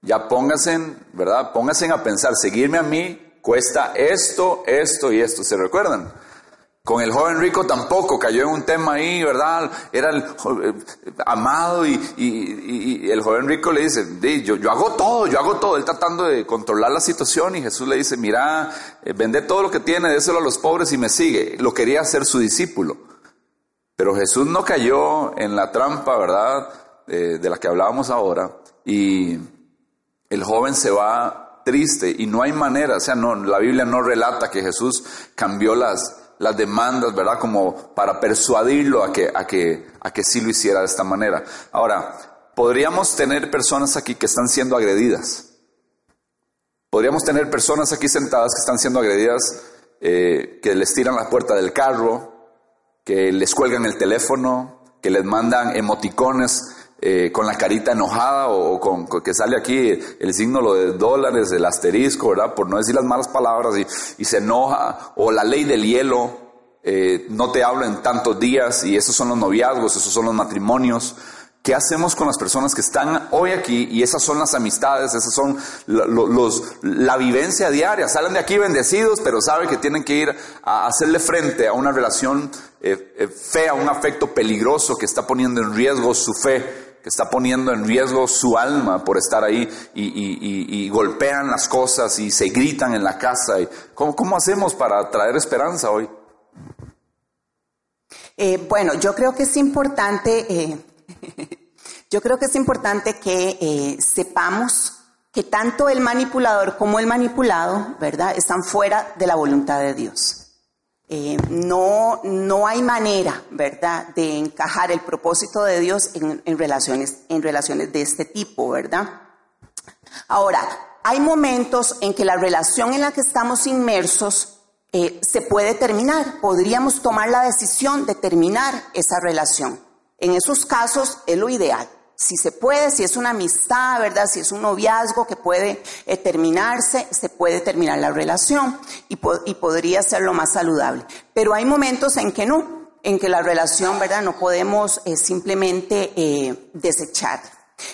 Speaker 1: Ya pónganse, ¿verdad? Pónganse a pensar, seguirme a mí cuesta esto, esto y esto. ¿Se recuerdan? Con el joven rico tampoco cayó en un tema ahí, ¿verdad? Era el eh, amado y, el joven rico le dice, yo, yo hago todo, yo hago todo. Él tratando de controlar la situación y Jesús le dice, mira, eh, vende todo lo que tiene, déselo a los pobres y me sigue. Lo quería hacer su discípulo. Pero Jesús no cayó en la trampa, ¿verdad? de la que hablábamos ahora. Y el joven se va triste y no hay manera, o sea, no, la Biblia no relata que Jesús cambió las las demandas, ¿verdad? Como para persuadirlo a que, a que, a que sí lo hiciera de esta manera. Ahora, podríamos tener personas aquí que están siendo agredidas. Podríamos tener personas aquí sentadas que están siendo agredidas, eh, que les tiran la puerta del carro, que les cuelgan el teléfono, que les mandan emoticones eh, con la carita enojada o, con, que sale aquí el signo lo de dólares, el asterisco, ¿verdad? Por no decir las malas palabras y, se enoja, o la ley del hielo, eh, no te hablo en tantos días y esos son los noviazgos, esos son los matrimonios. ¿Qué hacemos con las personas que están hoy aquí y esas son las amistades, esas son los, la vivencia diaria? Salen de aquí bendecidos, pero saben que tienen que ir a hacerle frente a una relación eh, fea, un afecto peligroso que está poniendo en riesgo su fe que está poniendo en riesgo su alma por estar ahí y, y- golpean las cosas y se gritan en la casa. Y, ¿cómo, ¿Cómo hacemos para traer esperanza hoy?
Speaker 3: Eh, bueno, yo creo que es importante, eh, yo creo que es importante que eh, sepamos que tanto el manipulador como el manipulado, ¿verdad?, están fuera de la voluntad de Dios. Eh, no, no hay manera, ¿verdad?, de encajar el propósito de Dios en, relaciones, en relaciones de este tipo, ¿verdad? Ahora, hay momentos en que la relación en la que estamos inmersos eh, se puede terminar. Podríamos tomar la decisión de terminar esa relación. En esos casos es lo ideal. Si se puede, si es una amistad, ¿verdad? Si es un noviazgo que puede eh, terminarse, se puede terminar la relación y, po- y podría ser lo más saludable. Pero hay momentos en que no, en que la relación, ¿verdad? No podemos eh, simplemente eh, desecharla.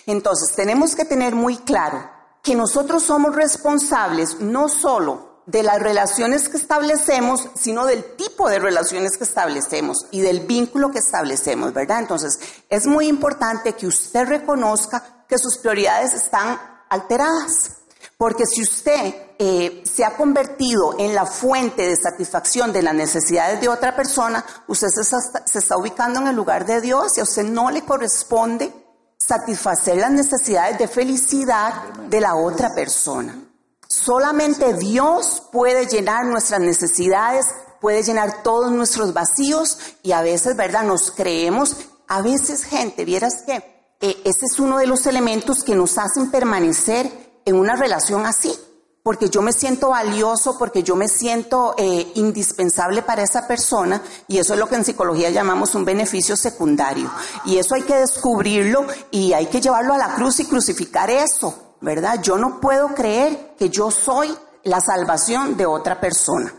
Speaker 3: Entonces, tenemos que tener muy claro que nosotros somos responsables no solo de las relaciones que establecemos, sino del tipo de relaciones que establecemos y del vínculo que establecemos, ¿verdad? Entonces, es muy importante que usted reconozca que sus prioridades están alteradas. Porque si usted eh, se ha convertido en la fuente de satisfacción de las necesidades de otra persona, usted se está, se está ubicando en el lugar de Dios y a usted no le corresponde satisfacer las necesidades de felicidad de la otra persona. Solamente Dios puede llenar nuestras necesidades, puede llenar todos nuestros vacíos y a veces, ¿verdad? Nos creemos, a veces gente, vieras que eh, ese es uno de los elementos que nos hacen permanecer en una relación así, porque yo me siento valioso, porque yo me siento eh, indispensable para esa persona y eso es lo que en psicología llamamos un beneficio secundario. Y eso hay que descubrirlo y hay que llevarlo a la cruz y crucificar eso. ¿Verdad? Yo no puedo creer que yo soy la salvación de otra persona.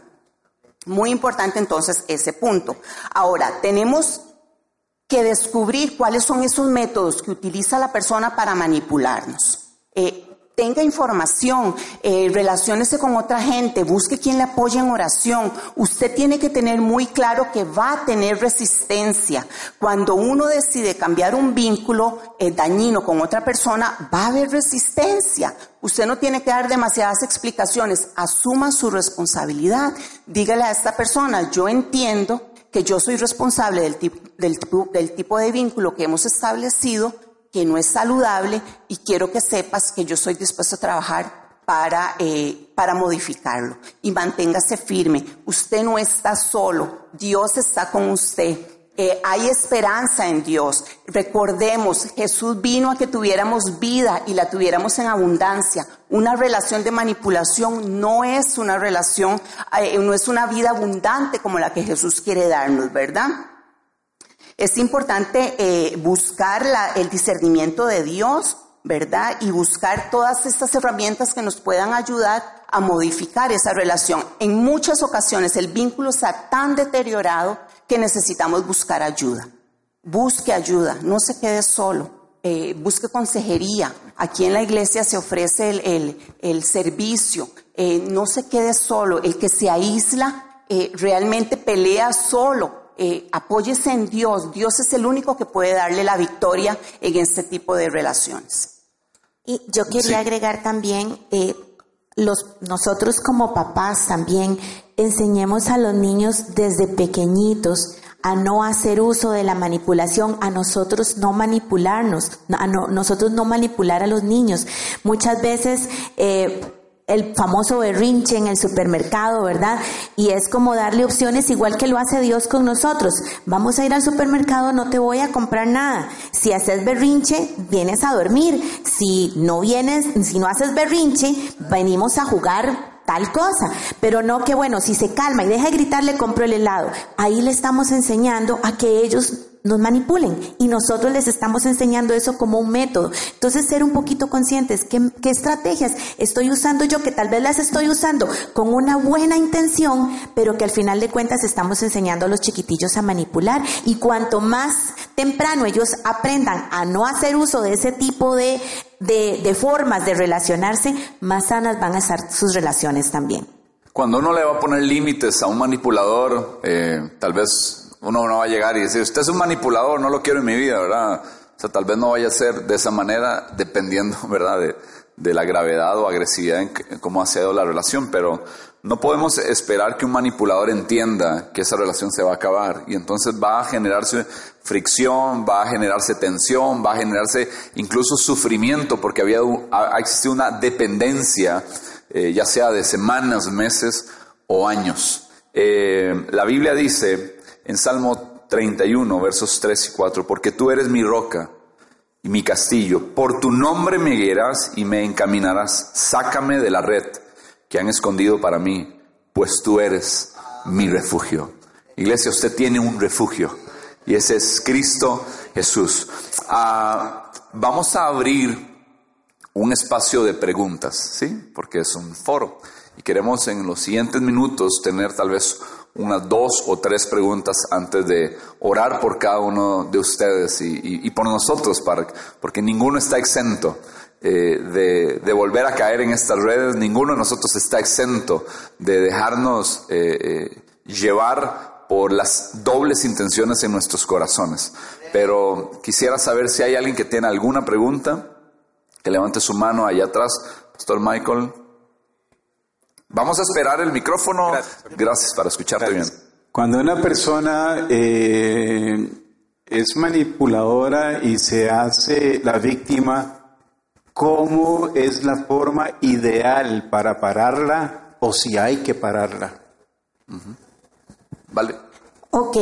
Speaker 3: Muy importante entonces ese punto. Ahora, tenemos que descubrir cuáles son esos métodos que utiliza la persona para manipularnos. Eh, tenga información, eh, con otra gente, busque quien le apoye en oración. Usted tiene que tener muy claro que va a tener resistencia. Cuando uno decide cambiar un vínculo eh, dañino con otra persona, va a haber resistencia. Usted no tiene que dar demasiadas explicaciones. Asuma su responsabilidad. Dígale a esta persona, yo entiendo que yo soy responsable del del, del tipo de vínculo que hemos establecido, que no es saludable y quiero que sepas que yo estoy dispuesto a trabajar para, eh, para modificarlo. Y manténgase firme. Usted no está solo. Dios está con usted. Eh, hay esperanza en Dios. Recordemos, Jesús vino a que tuviéramos vida y la tuviéramos en abundancia. Una relación de manipulación no es una relación, eh, no es una vida abundante como la que Jesús quiere darnos, ¿verdad? Es importante eh, buscar el discernimiento de Dios, ¿verdad? Y buscar todas estas herramientas que nos puedan ayudar a modificar esa relación. En muchas ocasiones el vínculo está tan deteriorado que necesitamos buscar ayuda. Busque ayuda, no se quede solo. Eh, busque consejería. Aquí en la iglesia se ofrece el, servicio. Eh, no se quede solo. El que se aísla realmente pelea solo. Eh, apóyese en Dios. Dios es el único que puede darle la victoria en este tipo de relaciones.
Speaker 2: Y yo quería sí. agregar también, eh, los, nosotros como papás también enseñemos a los niños desde pequeñitos a no hacer uso de la manipulación, a nosotros no manipularnos, a no, nosotros no manipular a los niños. Muchas veces eh, el famoso berrinche en el supermercado, ¿verdad? Y es como darle opciones igual que lo hace Dios con nosotros. Vamos a ir al supermercado, no te voy a comprar nada. Si haces berrinche, vienes a dormir. Si no vienes, si no haces berrinche, venimos a jugar tal cosa, pero no que bueno, si se calma y deja de gritar, le compro el helado. Ahí le estamos enseñando a que ellos nos manipulen y nosotros les estamos enseñando eso como un método. Entonces, ser un poquito conscientes, ¿qué, qué estrategias estoy usando yo? Que tal vez las estoy usando con una buena intención, pero que al final de cuentas estamos enseñando a los chiquitillos a manipular. Y cuanto más temprano ellos aprendan a no hacer uso de ese tipo de, de, de formas de relacionarse, más sanas van a estar sus relaciones también.
Speaker 1: Cuando uno le va a poner límites a un manipulador, eh, tal vez uno no va a llegar y decir, usted es un manipulador, no lo quiero en mi vida, ¿verdad? O sea, tal vez no vaya a ser de esa manera, dependiendo, ¿verdad?, de, de la gravedad o agresividad en, cómo ha sido la relación, pero no podemos esperar que un manipulador entienda que esa relación se va a acabar y entonces va a generarse fricción, va a generarse tensión, va a generarse incluso sufrimiento porque había, ha existido una dependencia, eh, ya sea de semanas, meses o años. Eh, la Biblia dice en Salmo 31, versos 3 y 4, porque tú eres mi roca y mi castillo. Por tu nombre me guiarás y me encaminarás. Sácame de la red que han escondido para mí, pues tú eres mi refugio. Iglesia, usted tiene un refugio y ese es Cristo Jesús. Ah, vamos a abrir un espacio de preguntas, ¿sí? Porque es un foro y queremos en los siguientes minutos tener tal vez unas dos o tres preguntas antes de orar por cada uno de ustedes y, y- por nosotros, para, porque ninguno está exento eh, de, de volver a caer en estas redes, ninguno de nosotros está exento de dejarnos eh, eh, llevar por las dobles intenciones en nuestros corazones. Pero quisiera saber si hay alguien que tiene alguna pregunta, que levante su mano allá atrás, Pastor Michael. Vamos a esperar el micrófono. Gracias, para escucharte bien.
Speaker 4: Cuando una persona eh, es manipuladora y se hace la víctima, ¿cómo es la forma ideal para pararla o si hay que pararla?
Speaker 1: Vale.
Speaker 2: Ok,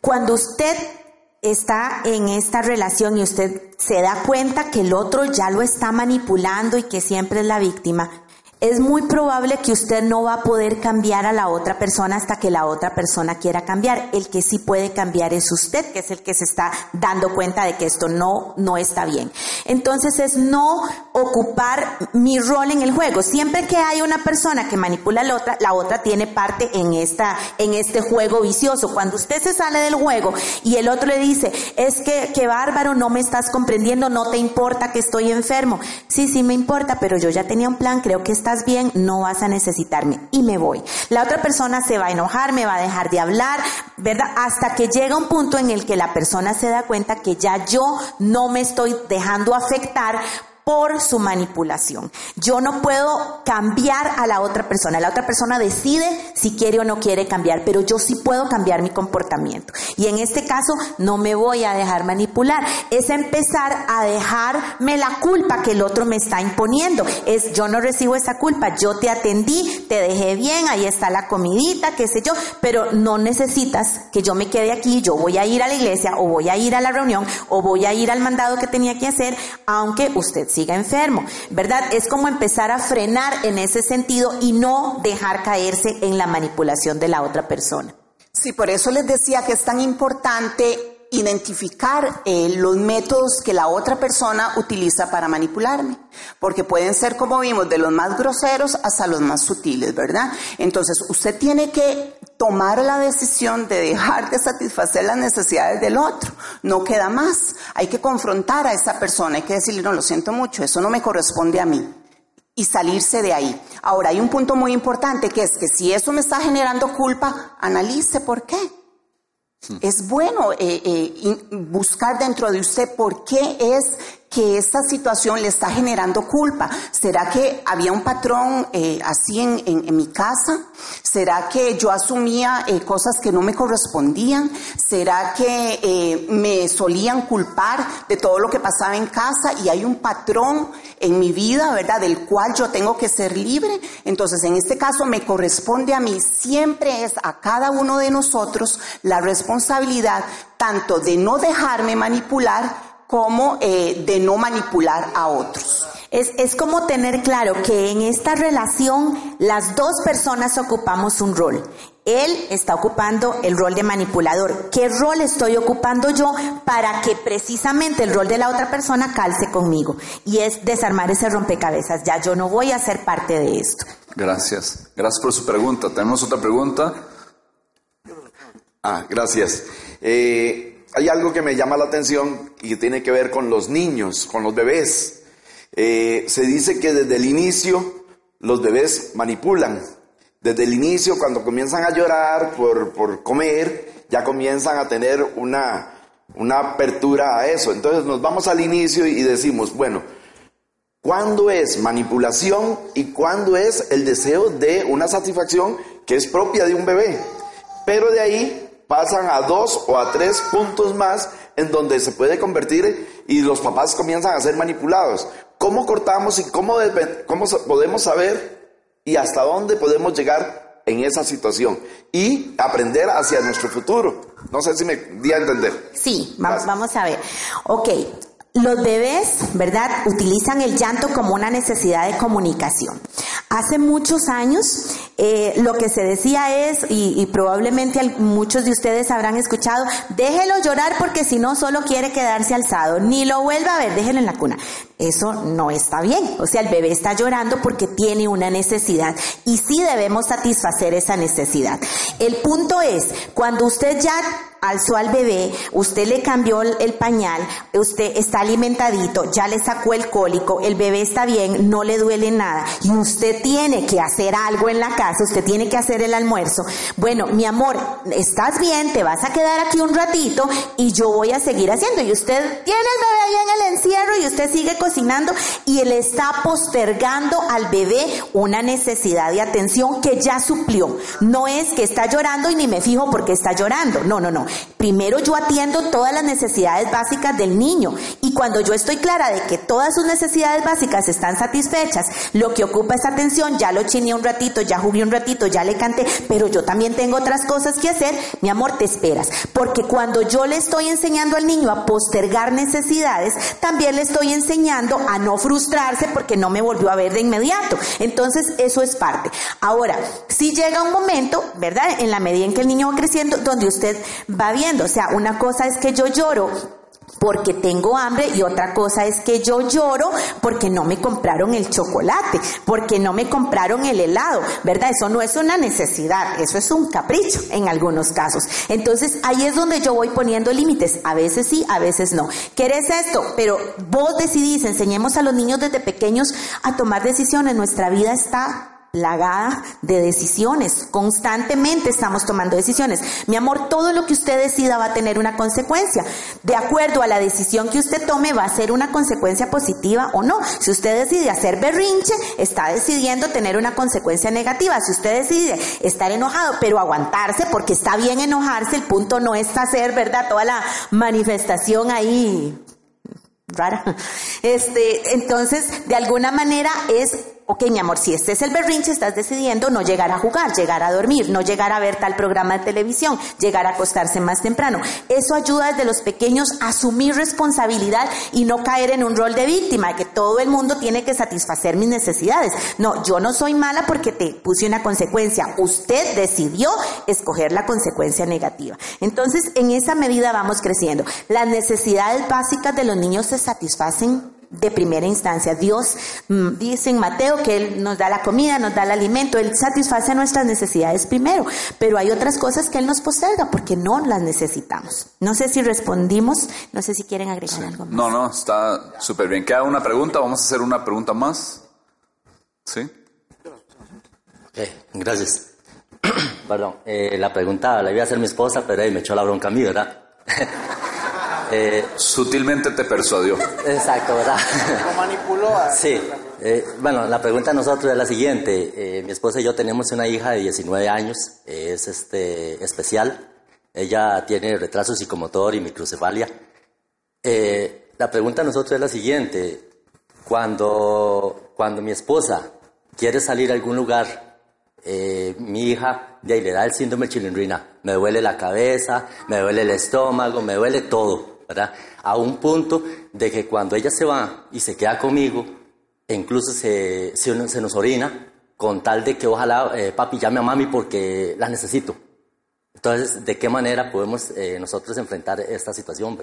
Speaker 2: cuando usted está en esta relación y usted se da cuenta que el otro ya lo está manipulando y que siempre es la víctima, es muy probable que usted no va a poder cambiar a la otra persona hasta que la otra persona quiera cambiar. El que sí puede cambiar es usted, que es el que se está dando cuenta de que esto no, no está bien. Entonces es no ocupar mi rol en el juego. Siempre que hay una persona que manipula a la otra, la otra tiene parte en esta, en este juego vicioso. Cuando usted se sale del juego y el otro le dice, es que, que bárbaro, no me estás comprendiendo, no te importa que estoy enfermo. Sí, sí me importa, pero yo ya tenía un plan, creo que estás bien, no vas a necesitarme y me voy. La otra persona se va a enojar, me va a dejar de hablar, ¿verdad? Hasta que llega un punto en el que la persona se da cuenta que ya yo no me estoy dejando afectar por su manipulación. Yo no puedo cambiar a la otra persona. La otra persona decide si quiere o no quiere cambiar, pero yo sí puedo cambiar mi comportamiento. Y en este caso no me voy a dejar manipular. Es empezar a dejarme la culpa que el otro me está imponiendo. Es yo no recibo esa culpa. Yo te atendí, te dejé bien, ahí está la comidita, qué sé yo, pero no necesitas que yo me quede aquí. Yo voy a ir a la iglesia o voy a ir a la reunión o voy a ir al mandado que tenía que hacer, aunque usted siga enfermo, ¿verdad? Es como empezar a frenar en ese sentido y no dejar caerse en la manipulación de la otra persona.
Speaker 3: Sí, por eso les decía que es tan importante identificar eh, los métodos que la otra persona utiliza para manipularme, porque pueden ser, como vimos, de los más groseros hasta los más sutiles, ¿verdad? Entonces, usted tiene que tomar la decisión de dejar de satisfacer las necesidades del otro, no queda más, hay que confrontar a esa persona, hay que decirle, no, lo siento mucho, eso no me corresponde a mí y salirse de ahí. Ahora, hay un punto muy importante que es que si eso me está generando culpa, analice por qué. Es bueno eh, eh, buscar dentro de usted por qué es que esta situación le está generando culpa. ¿Será que había un patrón eh, así en, en- en mi casa? ¿Será que yo asumía eh, cosas que no me correspondían? ¿Será que eh, me solían culpar de todo lo que pasaba en casa y hay un patrón en mi vida, ¿verdad? Del cual yo tengo que ser libre. Entonces, en este caso me corresponde a mí, siempre es a cada uno de nosotros la responsabilidad tanto de no dejarme manipular como eh, de no manipular a otros.
Speaker 2: Es, es como tener claro que en esta relación las dos personas ocupamos un rol. Él está ocupando el rol de manipulador. ¿Qué rol estoy ocupando yo para que precisamente el rol de la otra persona calce conmigo? Y es desarmar ese rompecabezas. Ya yo no voy a ser parte de esto.
Speaker 1: Gracias. Gracias por su pregunta. Tenemos otra pregunta.
Speaker 5: Ah, gracias. Eh, hay algo que me llama la atención y que tiene que ver con los niños, con los bebés. Eh, se dice que desde el inicio los bebés manipulan. Desde el inicio, cuando comienzan a llorar por, por comer, ya comienzan a tener una, una apertura a eso. Entonces nos vamos al inicio y decimos, bueno, ¿cuándo es manipulación y cuándo es el deseo de una satisfacción que es propia de un bebé? Pero de ahí pasan a dos o a tres puntos más en donde se puede convertir y los papás comienzan a ser manipulados. ¿Cómo cortamos y cómo, cómo podemos saber y hasta dónde podemos llegar en esa situación? Y aprender hacia nuestro futuro. No sé si me di a entender.
Speaker 2: Sí, vamos, vamos a ver. Ok, los bebés, ¿verdad?, utilizan el llanto como una necesidad de comunicación. Hace muchos años eh, lo que se decía es, y, probablemente muchos de ustedes habrán escuchado, déjelo llorar porque si no solo quiere quedarse alzado, ni lo vuelva a ver, déjelo en la cuna. Eso no está bien. O sea, el bebé está llorando porque tiene una necesidad y sí debemos satisfacer esa necesidad. El punto es, cuando usted ya alzó al bebé, usted le cambió el pañal, usted está alimentadito, ya le sacó el cólico, el bebé está bien, no le duele nada y usted tiene que hacer algo en la casa, usted tiene que hacer el almuerzo. Bueno, mi amor, estás bien, te vas a quedar aquí un ratito y yo voy a seguir haciendo. Y usted tiene el bebé ahí en el encierro y usted sigue y él está postergando al bebé una necesidad de atención que ya suplió. No es que está llorando y ni me fijo porque está llorando. No, no, no. Primero yo atiendo todas las necesidades básicas del niño y cuando yo estoy clara de que todas sus necesidades básicas están satisfechas, lo que ocupa esa atención, ya lo chiné un ratito, ya jugué un ratito, ya le canté, pero yo también tengo otras cosas que hacer, mi amor, te esperas. Porque cuando yo le estoy enseñando al niño a postergar necesidades, también le estoy enseñando a no frustrarse porque no me volvió a ver de inmediato. Entonces, eso es parte. Ahora, si llega un momento, ¿verdad? En la medida en que el niño va creciendo, donde usted va viendo, o sea, una cosa es que yo lloro porque tengo hambre y otra cosa es que yo lloro porque no me compraron el chocolate, porque no me compraron el helado, ¿verdad? Eso no es una necesidad, eso es un capricho en algunos casos. Entonces ahí es donde yo voy poniendo límites, a veces sí, a veces no. ¿Querés esto? Pero vos decidís, enseñemos a los niños desde pequeños a tomar decisiones, nuestra vida está plagada de decisiones. Constantemente estamos tomando decisiones. Mi amor, todo lo que usted decida va a tener una consecuencia. De acuerdo a la decisión que usted tome, va a ser una consecuencia positiva o no. Si usted decide hacer berrinche, está decidiendo tener una consecuencia negativa. Si usted decide estar enojado, pero aguantarse, porque está bien enojarse, el punto no es hacer, ¿verdad? Toda la manifestación ahí rara. Este, entonces, de alguna manera es ok, mi amor, si este es el berrinche, estás decidiendo no llegar a jugar, llegar a dormir, no llegar a ver tal programa de televisión, llegar a acostarse más temprano. Eso ayuda desde los pequeños a asumir responsabilidad y no caer en un rol de víctima, que todo el mundo tiene que satisfacer mis necesidades. No, yo no soy mala porque te puse una consecuencia. Usted decidió escoger la consecuencia negativa. Entonces, en esa medida vamos creciendo. Las necesidades básicas de los niños se satisfacen de primera instancia. Dios mm, dice en Mateo que Él nos da la comida, nos da el alimento, Él satisface nuestras necesidades primero, pero hay otras cosas que Él nos posterga porque no las necesitamos. No sé si respondimos, no sé si quieren agregar algo más.
Speaker 1: No, no, está súper bien. ¿Queda una pregunta? Vamos a hacer una pregunta más. ¿Sí?
Speaker 6: gracias. Perdón, eh, la pregunta la iba a hacer mi esposa, pero ahí me echó la bronca a mí, ¿verdad?
Speaker 1: Eh, Sutilmente te persuadió.
Speaker 6: Exacto, ¿verdad?
Speaker 5: Lo manipuló.
Speaker 6: Sí. Eh, bueno, la pregunta a nosotros es la siguiente. Eh, mi esposa y yo tenemos una hija de 19 años, es este, especial. Ella tiene retraso psicomotor y microcefalia. la pregunta a nosotros es la siguiente. Cuando, cuando mi esposa quiere salir a algún lugar eh, mi hija de ahí le da el síndrome chilindrina. Me duele la cabeza, me duele el estómago, me duele todo, A un punto de que cuando ella se va y se queda conmigo, incluso se, se, nos orina con tal de que ojalá eh, papi llame a mami porque la necesito. Entonces, ¿de qué manera podemos eh, nosotros enfrentar esta situación?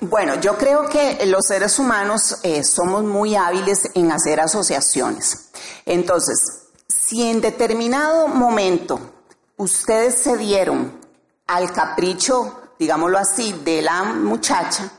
Speaker 3: Bueno, yo creo que los seres humanos eh, somos muy hábiles en hacer asociaciones. Entonces, si en determinado momento ustedes se dieron al capricho, digámoslo así, de la muchacha,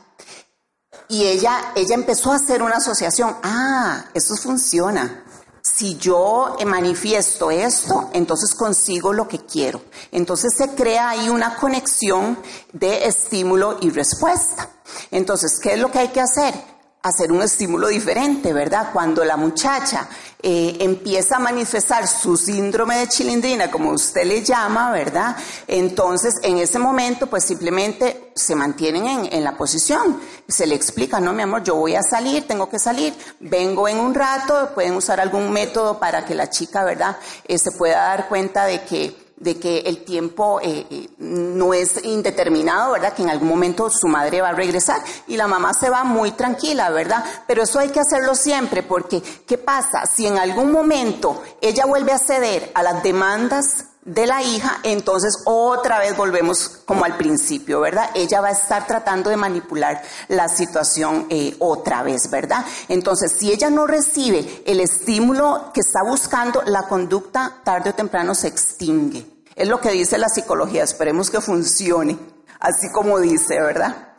Speaker 3: y ella, ella empezó a hacer una asociación, ah, eso funciona, si yo manifiesto esto, entonces consigo lo que quiero. Entonces se crea ahí una conexión de estímulo y respuesta. Entonces, ¿qué es lo que hay que hacer? Hacer un estímulo diferente, ¿verdad? Cuando la muchacha eh, empieza a manifestar su síndrome de chilindrina, como usted le llama, ¿verdad? Entonces, en ese momento, pues simplemente se mantienen en, en, la posición. Se le explica, no, mi amor, yo voy a salir, tengo que salir, vengo en un rato, pueden usar algún método para que la chica, ¿verdad?, eh, se pueda dar cuenta de que de que el tiempo eh, eh, no es indeterminado, ¿verdad? Que en algún momento su madre va a regresar y la mamá se va muy tranquila, ¿verdad? Pero eso hay que hacerlo siempre porque, ¿qué pasa? Si en algún momento ella vuelve a ceder a las demandas de la hija, entonces otra vez volvemos como al principio, ¿verdad? Ella va a estar tratando de manipular la situación eh, otra vez, ¿verdad? Entonces, si ella no recibe el estímulo que está buscando, la conducta tarde o temprano se extingue. Es lo que dice la psicología, esperemos que funcione, así como dice, ¿verdad?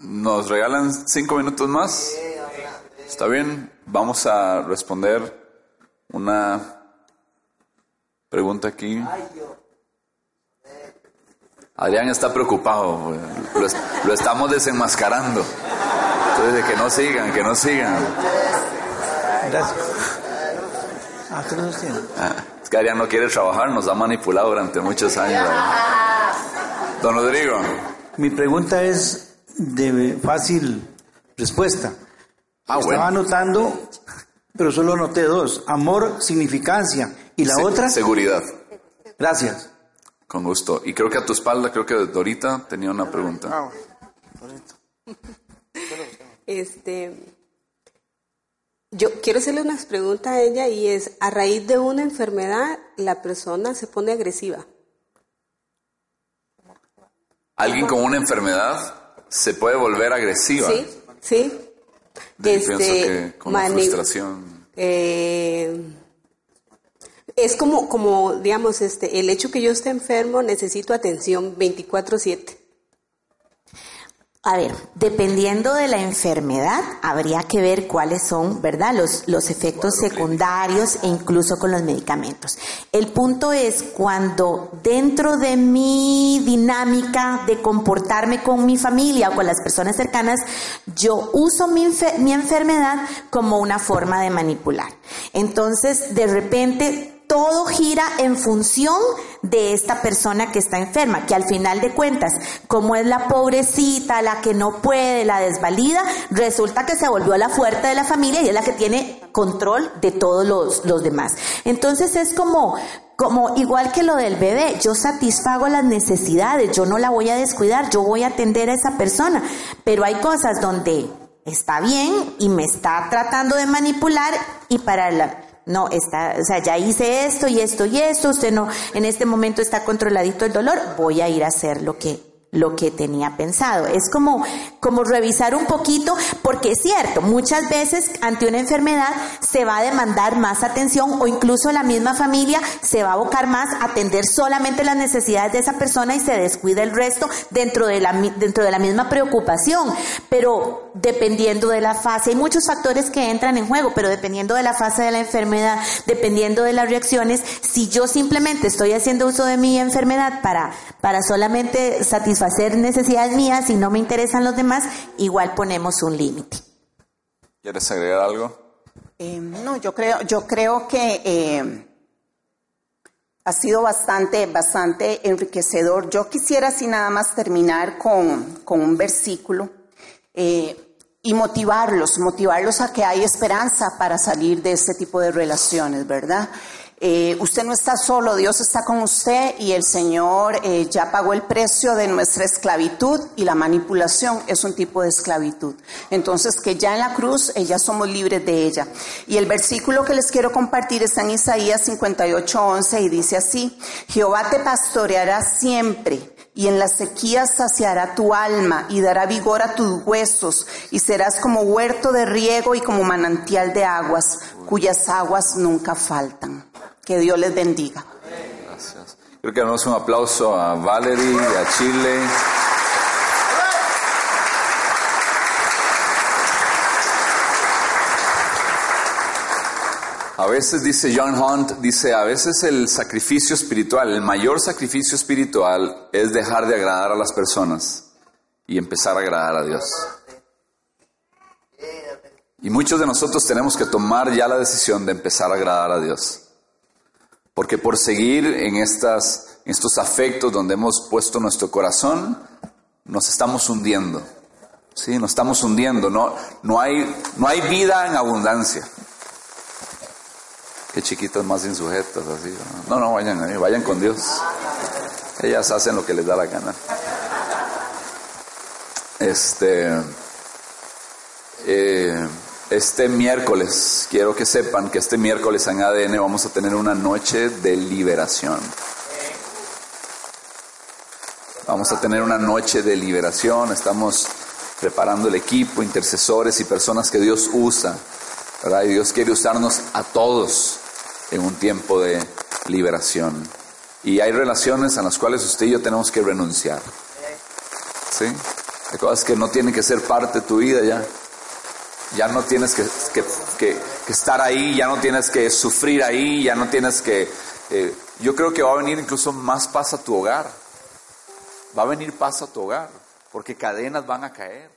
Speaker 1: ¿Nos regalan cinco minutos más? ¿Está bien? Vamos a responder una pregunta aquí. Adrián está preocupado, lo, estamos desenmascarando. Entonces, que no sigan, que no sigan. Gracias. Ah, ah, es que Adrián no quiere trabajar, nos ha manipulado durante muchos años. Don Rodrigo.
Speaker 7: Mi pregunta es de fácil respuesta. Ah, Estaba anotando pero solo noté dos. Amor, significancia. ¿Y la otra?
Speaker 1: Seguridad.
Speaker 7: Gracias.
Speaker 1: Con gusto. Y creo que a tu espalda, creo que Dorita tenía una pregunta. Ah,
Speaker 8: este, yo quiero hacerle una pregunta a ella y es, a raíz de una enfermedad, la persona se pone agresiva.
Speaker 1: Alguien con una enfermedad se puede volver agresiva.
Speaker 8: Sí, sí
Speaker 1: este, con la frustración.
Speaker 8: Eh, es como, como, digamos, este, el hecho que yo esté enfermo, necesito atención 24/7.
Speaker 2: A ver, dependiendo de la enfermedad, habría que ver cuáles son, ¿verdad?, los, los efectos secundarios e incluso con los medicamentos. El punto es cuando dentro de mi dinámica de comportarme con mi familia o con las personas cercanas, yo uso mi, mi enfermedad como una forma de manipular. Entonces, de repente, todo gira en función de esta persona que está enferma, que al final de cuentas, como es la pobrecita, la que no puede, la desvalida, resulta que se volvió la fuerte de la familia y es la que tiene control de todos los, los demás. Entonces es como, como igual que lo del bebé, yo satisfago las necesidades, yo no la voy a descuidar, yo voy a atender a esa persona, pero hay cosas donde está bien y me está tratando de manipular y para la, no, está, o sea, ya hice esto y esto y esto, usted no, en este momento está controladito el dolor, voy a ir a hacer lo que, lo que tenía pensado. Es como, como revisar un poquito, porque es cierto, muchas veces ante una enfermedad se va a demandar más atención o incluso la misma familia se va a abocar más a atender solamente las necesidades de esa persona y se descuida el resto dentro de la, dentro de la misma preocupación. Pero dependiendo de la fase, hay muchos factores que entran en juego, pero dependiendo de la fase de la enfermedad, dependiendo de las reacciones, si yo simplemente estoy haciendo uso de mi enfermedad para, para solamente satisfacer hacer necesidades mías y no me interesan los demás, igual ponemos un límite.
Speaker 1: ¿Quieres agregar algo?
Speaker 3: Eh, no, yo creo, yo creo que eh, ha sido bastante, bastante enriquecedor. Yo quisiera así nada más terminar con, con un versículo eh, y motivarlos, motivarlos a que hay esperanza para salir de este tipo de relaciones, ¿verdad? Eh, usted no está solo, Dios está con usted y el Señor eh, ya pagó el precio de nuestra esclavitud y la manipulación es un tipo de esclavitud. Entonces, que ya en la cruz eh, ya somos libres de ella. Y el versículo que les quiero compartir está en Isaías 58, 11 y dice así, Jehová te pastoreará siempre y en la sequía saciará tu alma y dará vigor a tus huesos y serás como huerto de riego y como manantial de aguas cuyas aguas nunca faltan. Que Dios les bendiga.
Speaker 1: Gracias. Creo que damos un aplauso a Valerie, a Chile. A veces dice John Hunt, dice, a veces el sacrificio espiritual, el mayor sacrificio espiritual es dejar de agradar a las personas y empezar a agradar a Dios. Y muchos de nosotros tenemos que tomar ya la decisión de empezar a agradar a Dios. Porque por seguir en, estas, estos afectos donde hemos puesto nuestro corazón, nos estamos hundiendo. Sí, nos estamos hundiendo. No, no, hay, no hay vida en abundancia. Qué chiquitas más insujetas así. No, no, vayan ahí, vayan con Dios. Ellas hacen lo que les da la gana. Este, eh, este miércoles, quiero que sepan que este miércoles en ADN vamos a tener una noche de liberación. Vamos a tener una noche de liberación. Estamos preparando el equipo, intercesores y personas que Dios usa. ¿verdad? Y Dios quiere usarnos a todos en un tiempo de liberación. Y hay relaciones a las cuales usted y yo tenemos que renunciar. ¿Sí? Hay cosas que no tienen que ser parte de tu vida ya. Ya no tienes que, estar ahí, ya no tienes que sufrir ahí, ya no tienes que... Eh, yo creo que va a venir incluso más paz a tu hogar. Va a venir paz a tu hogar, porque cadenas van a caer.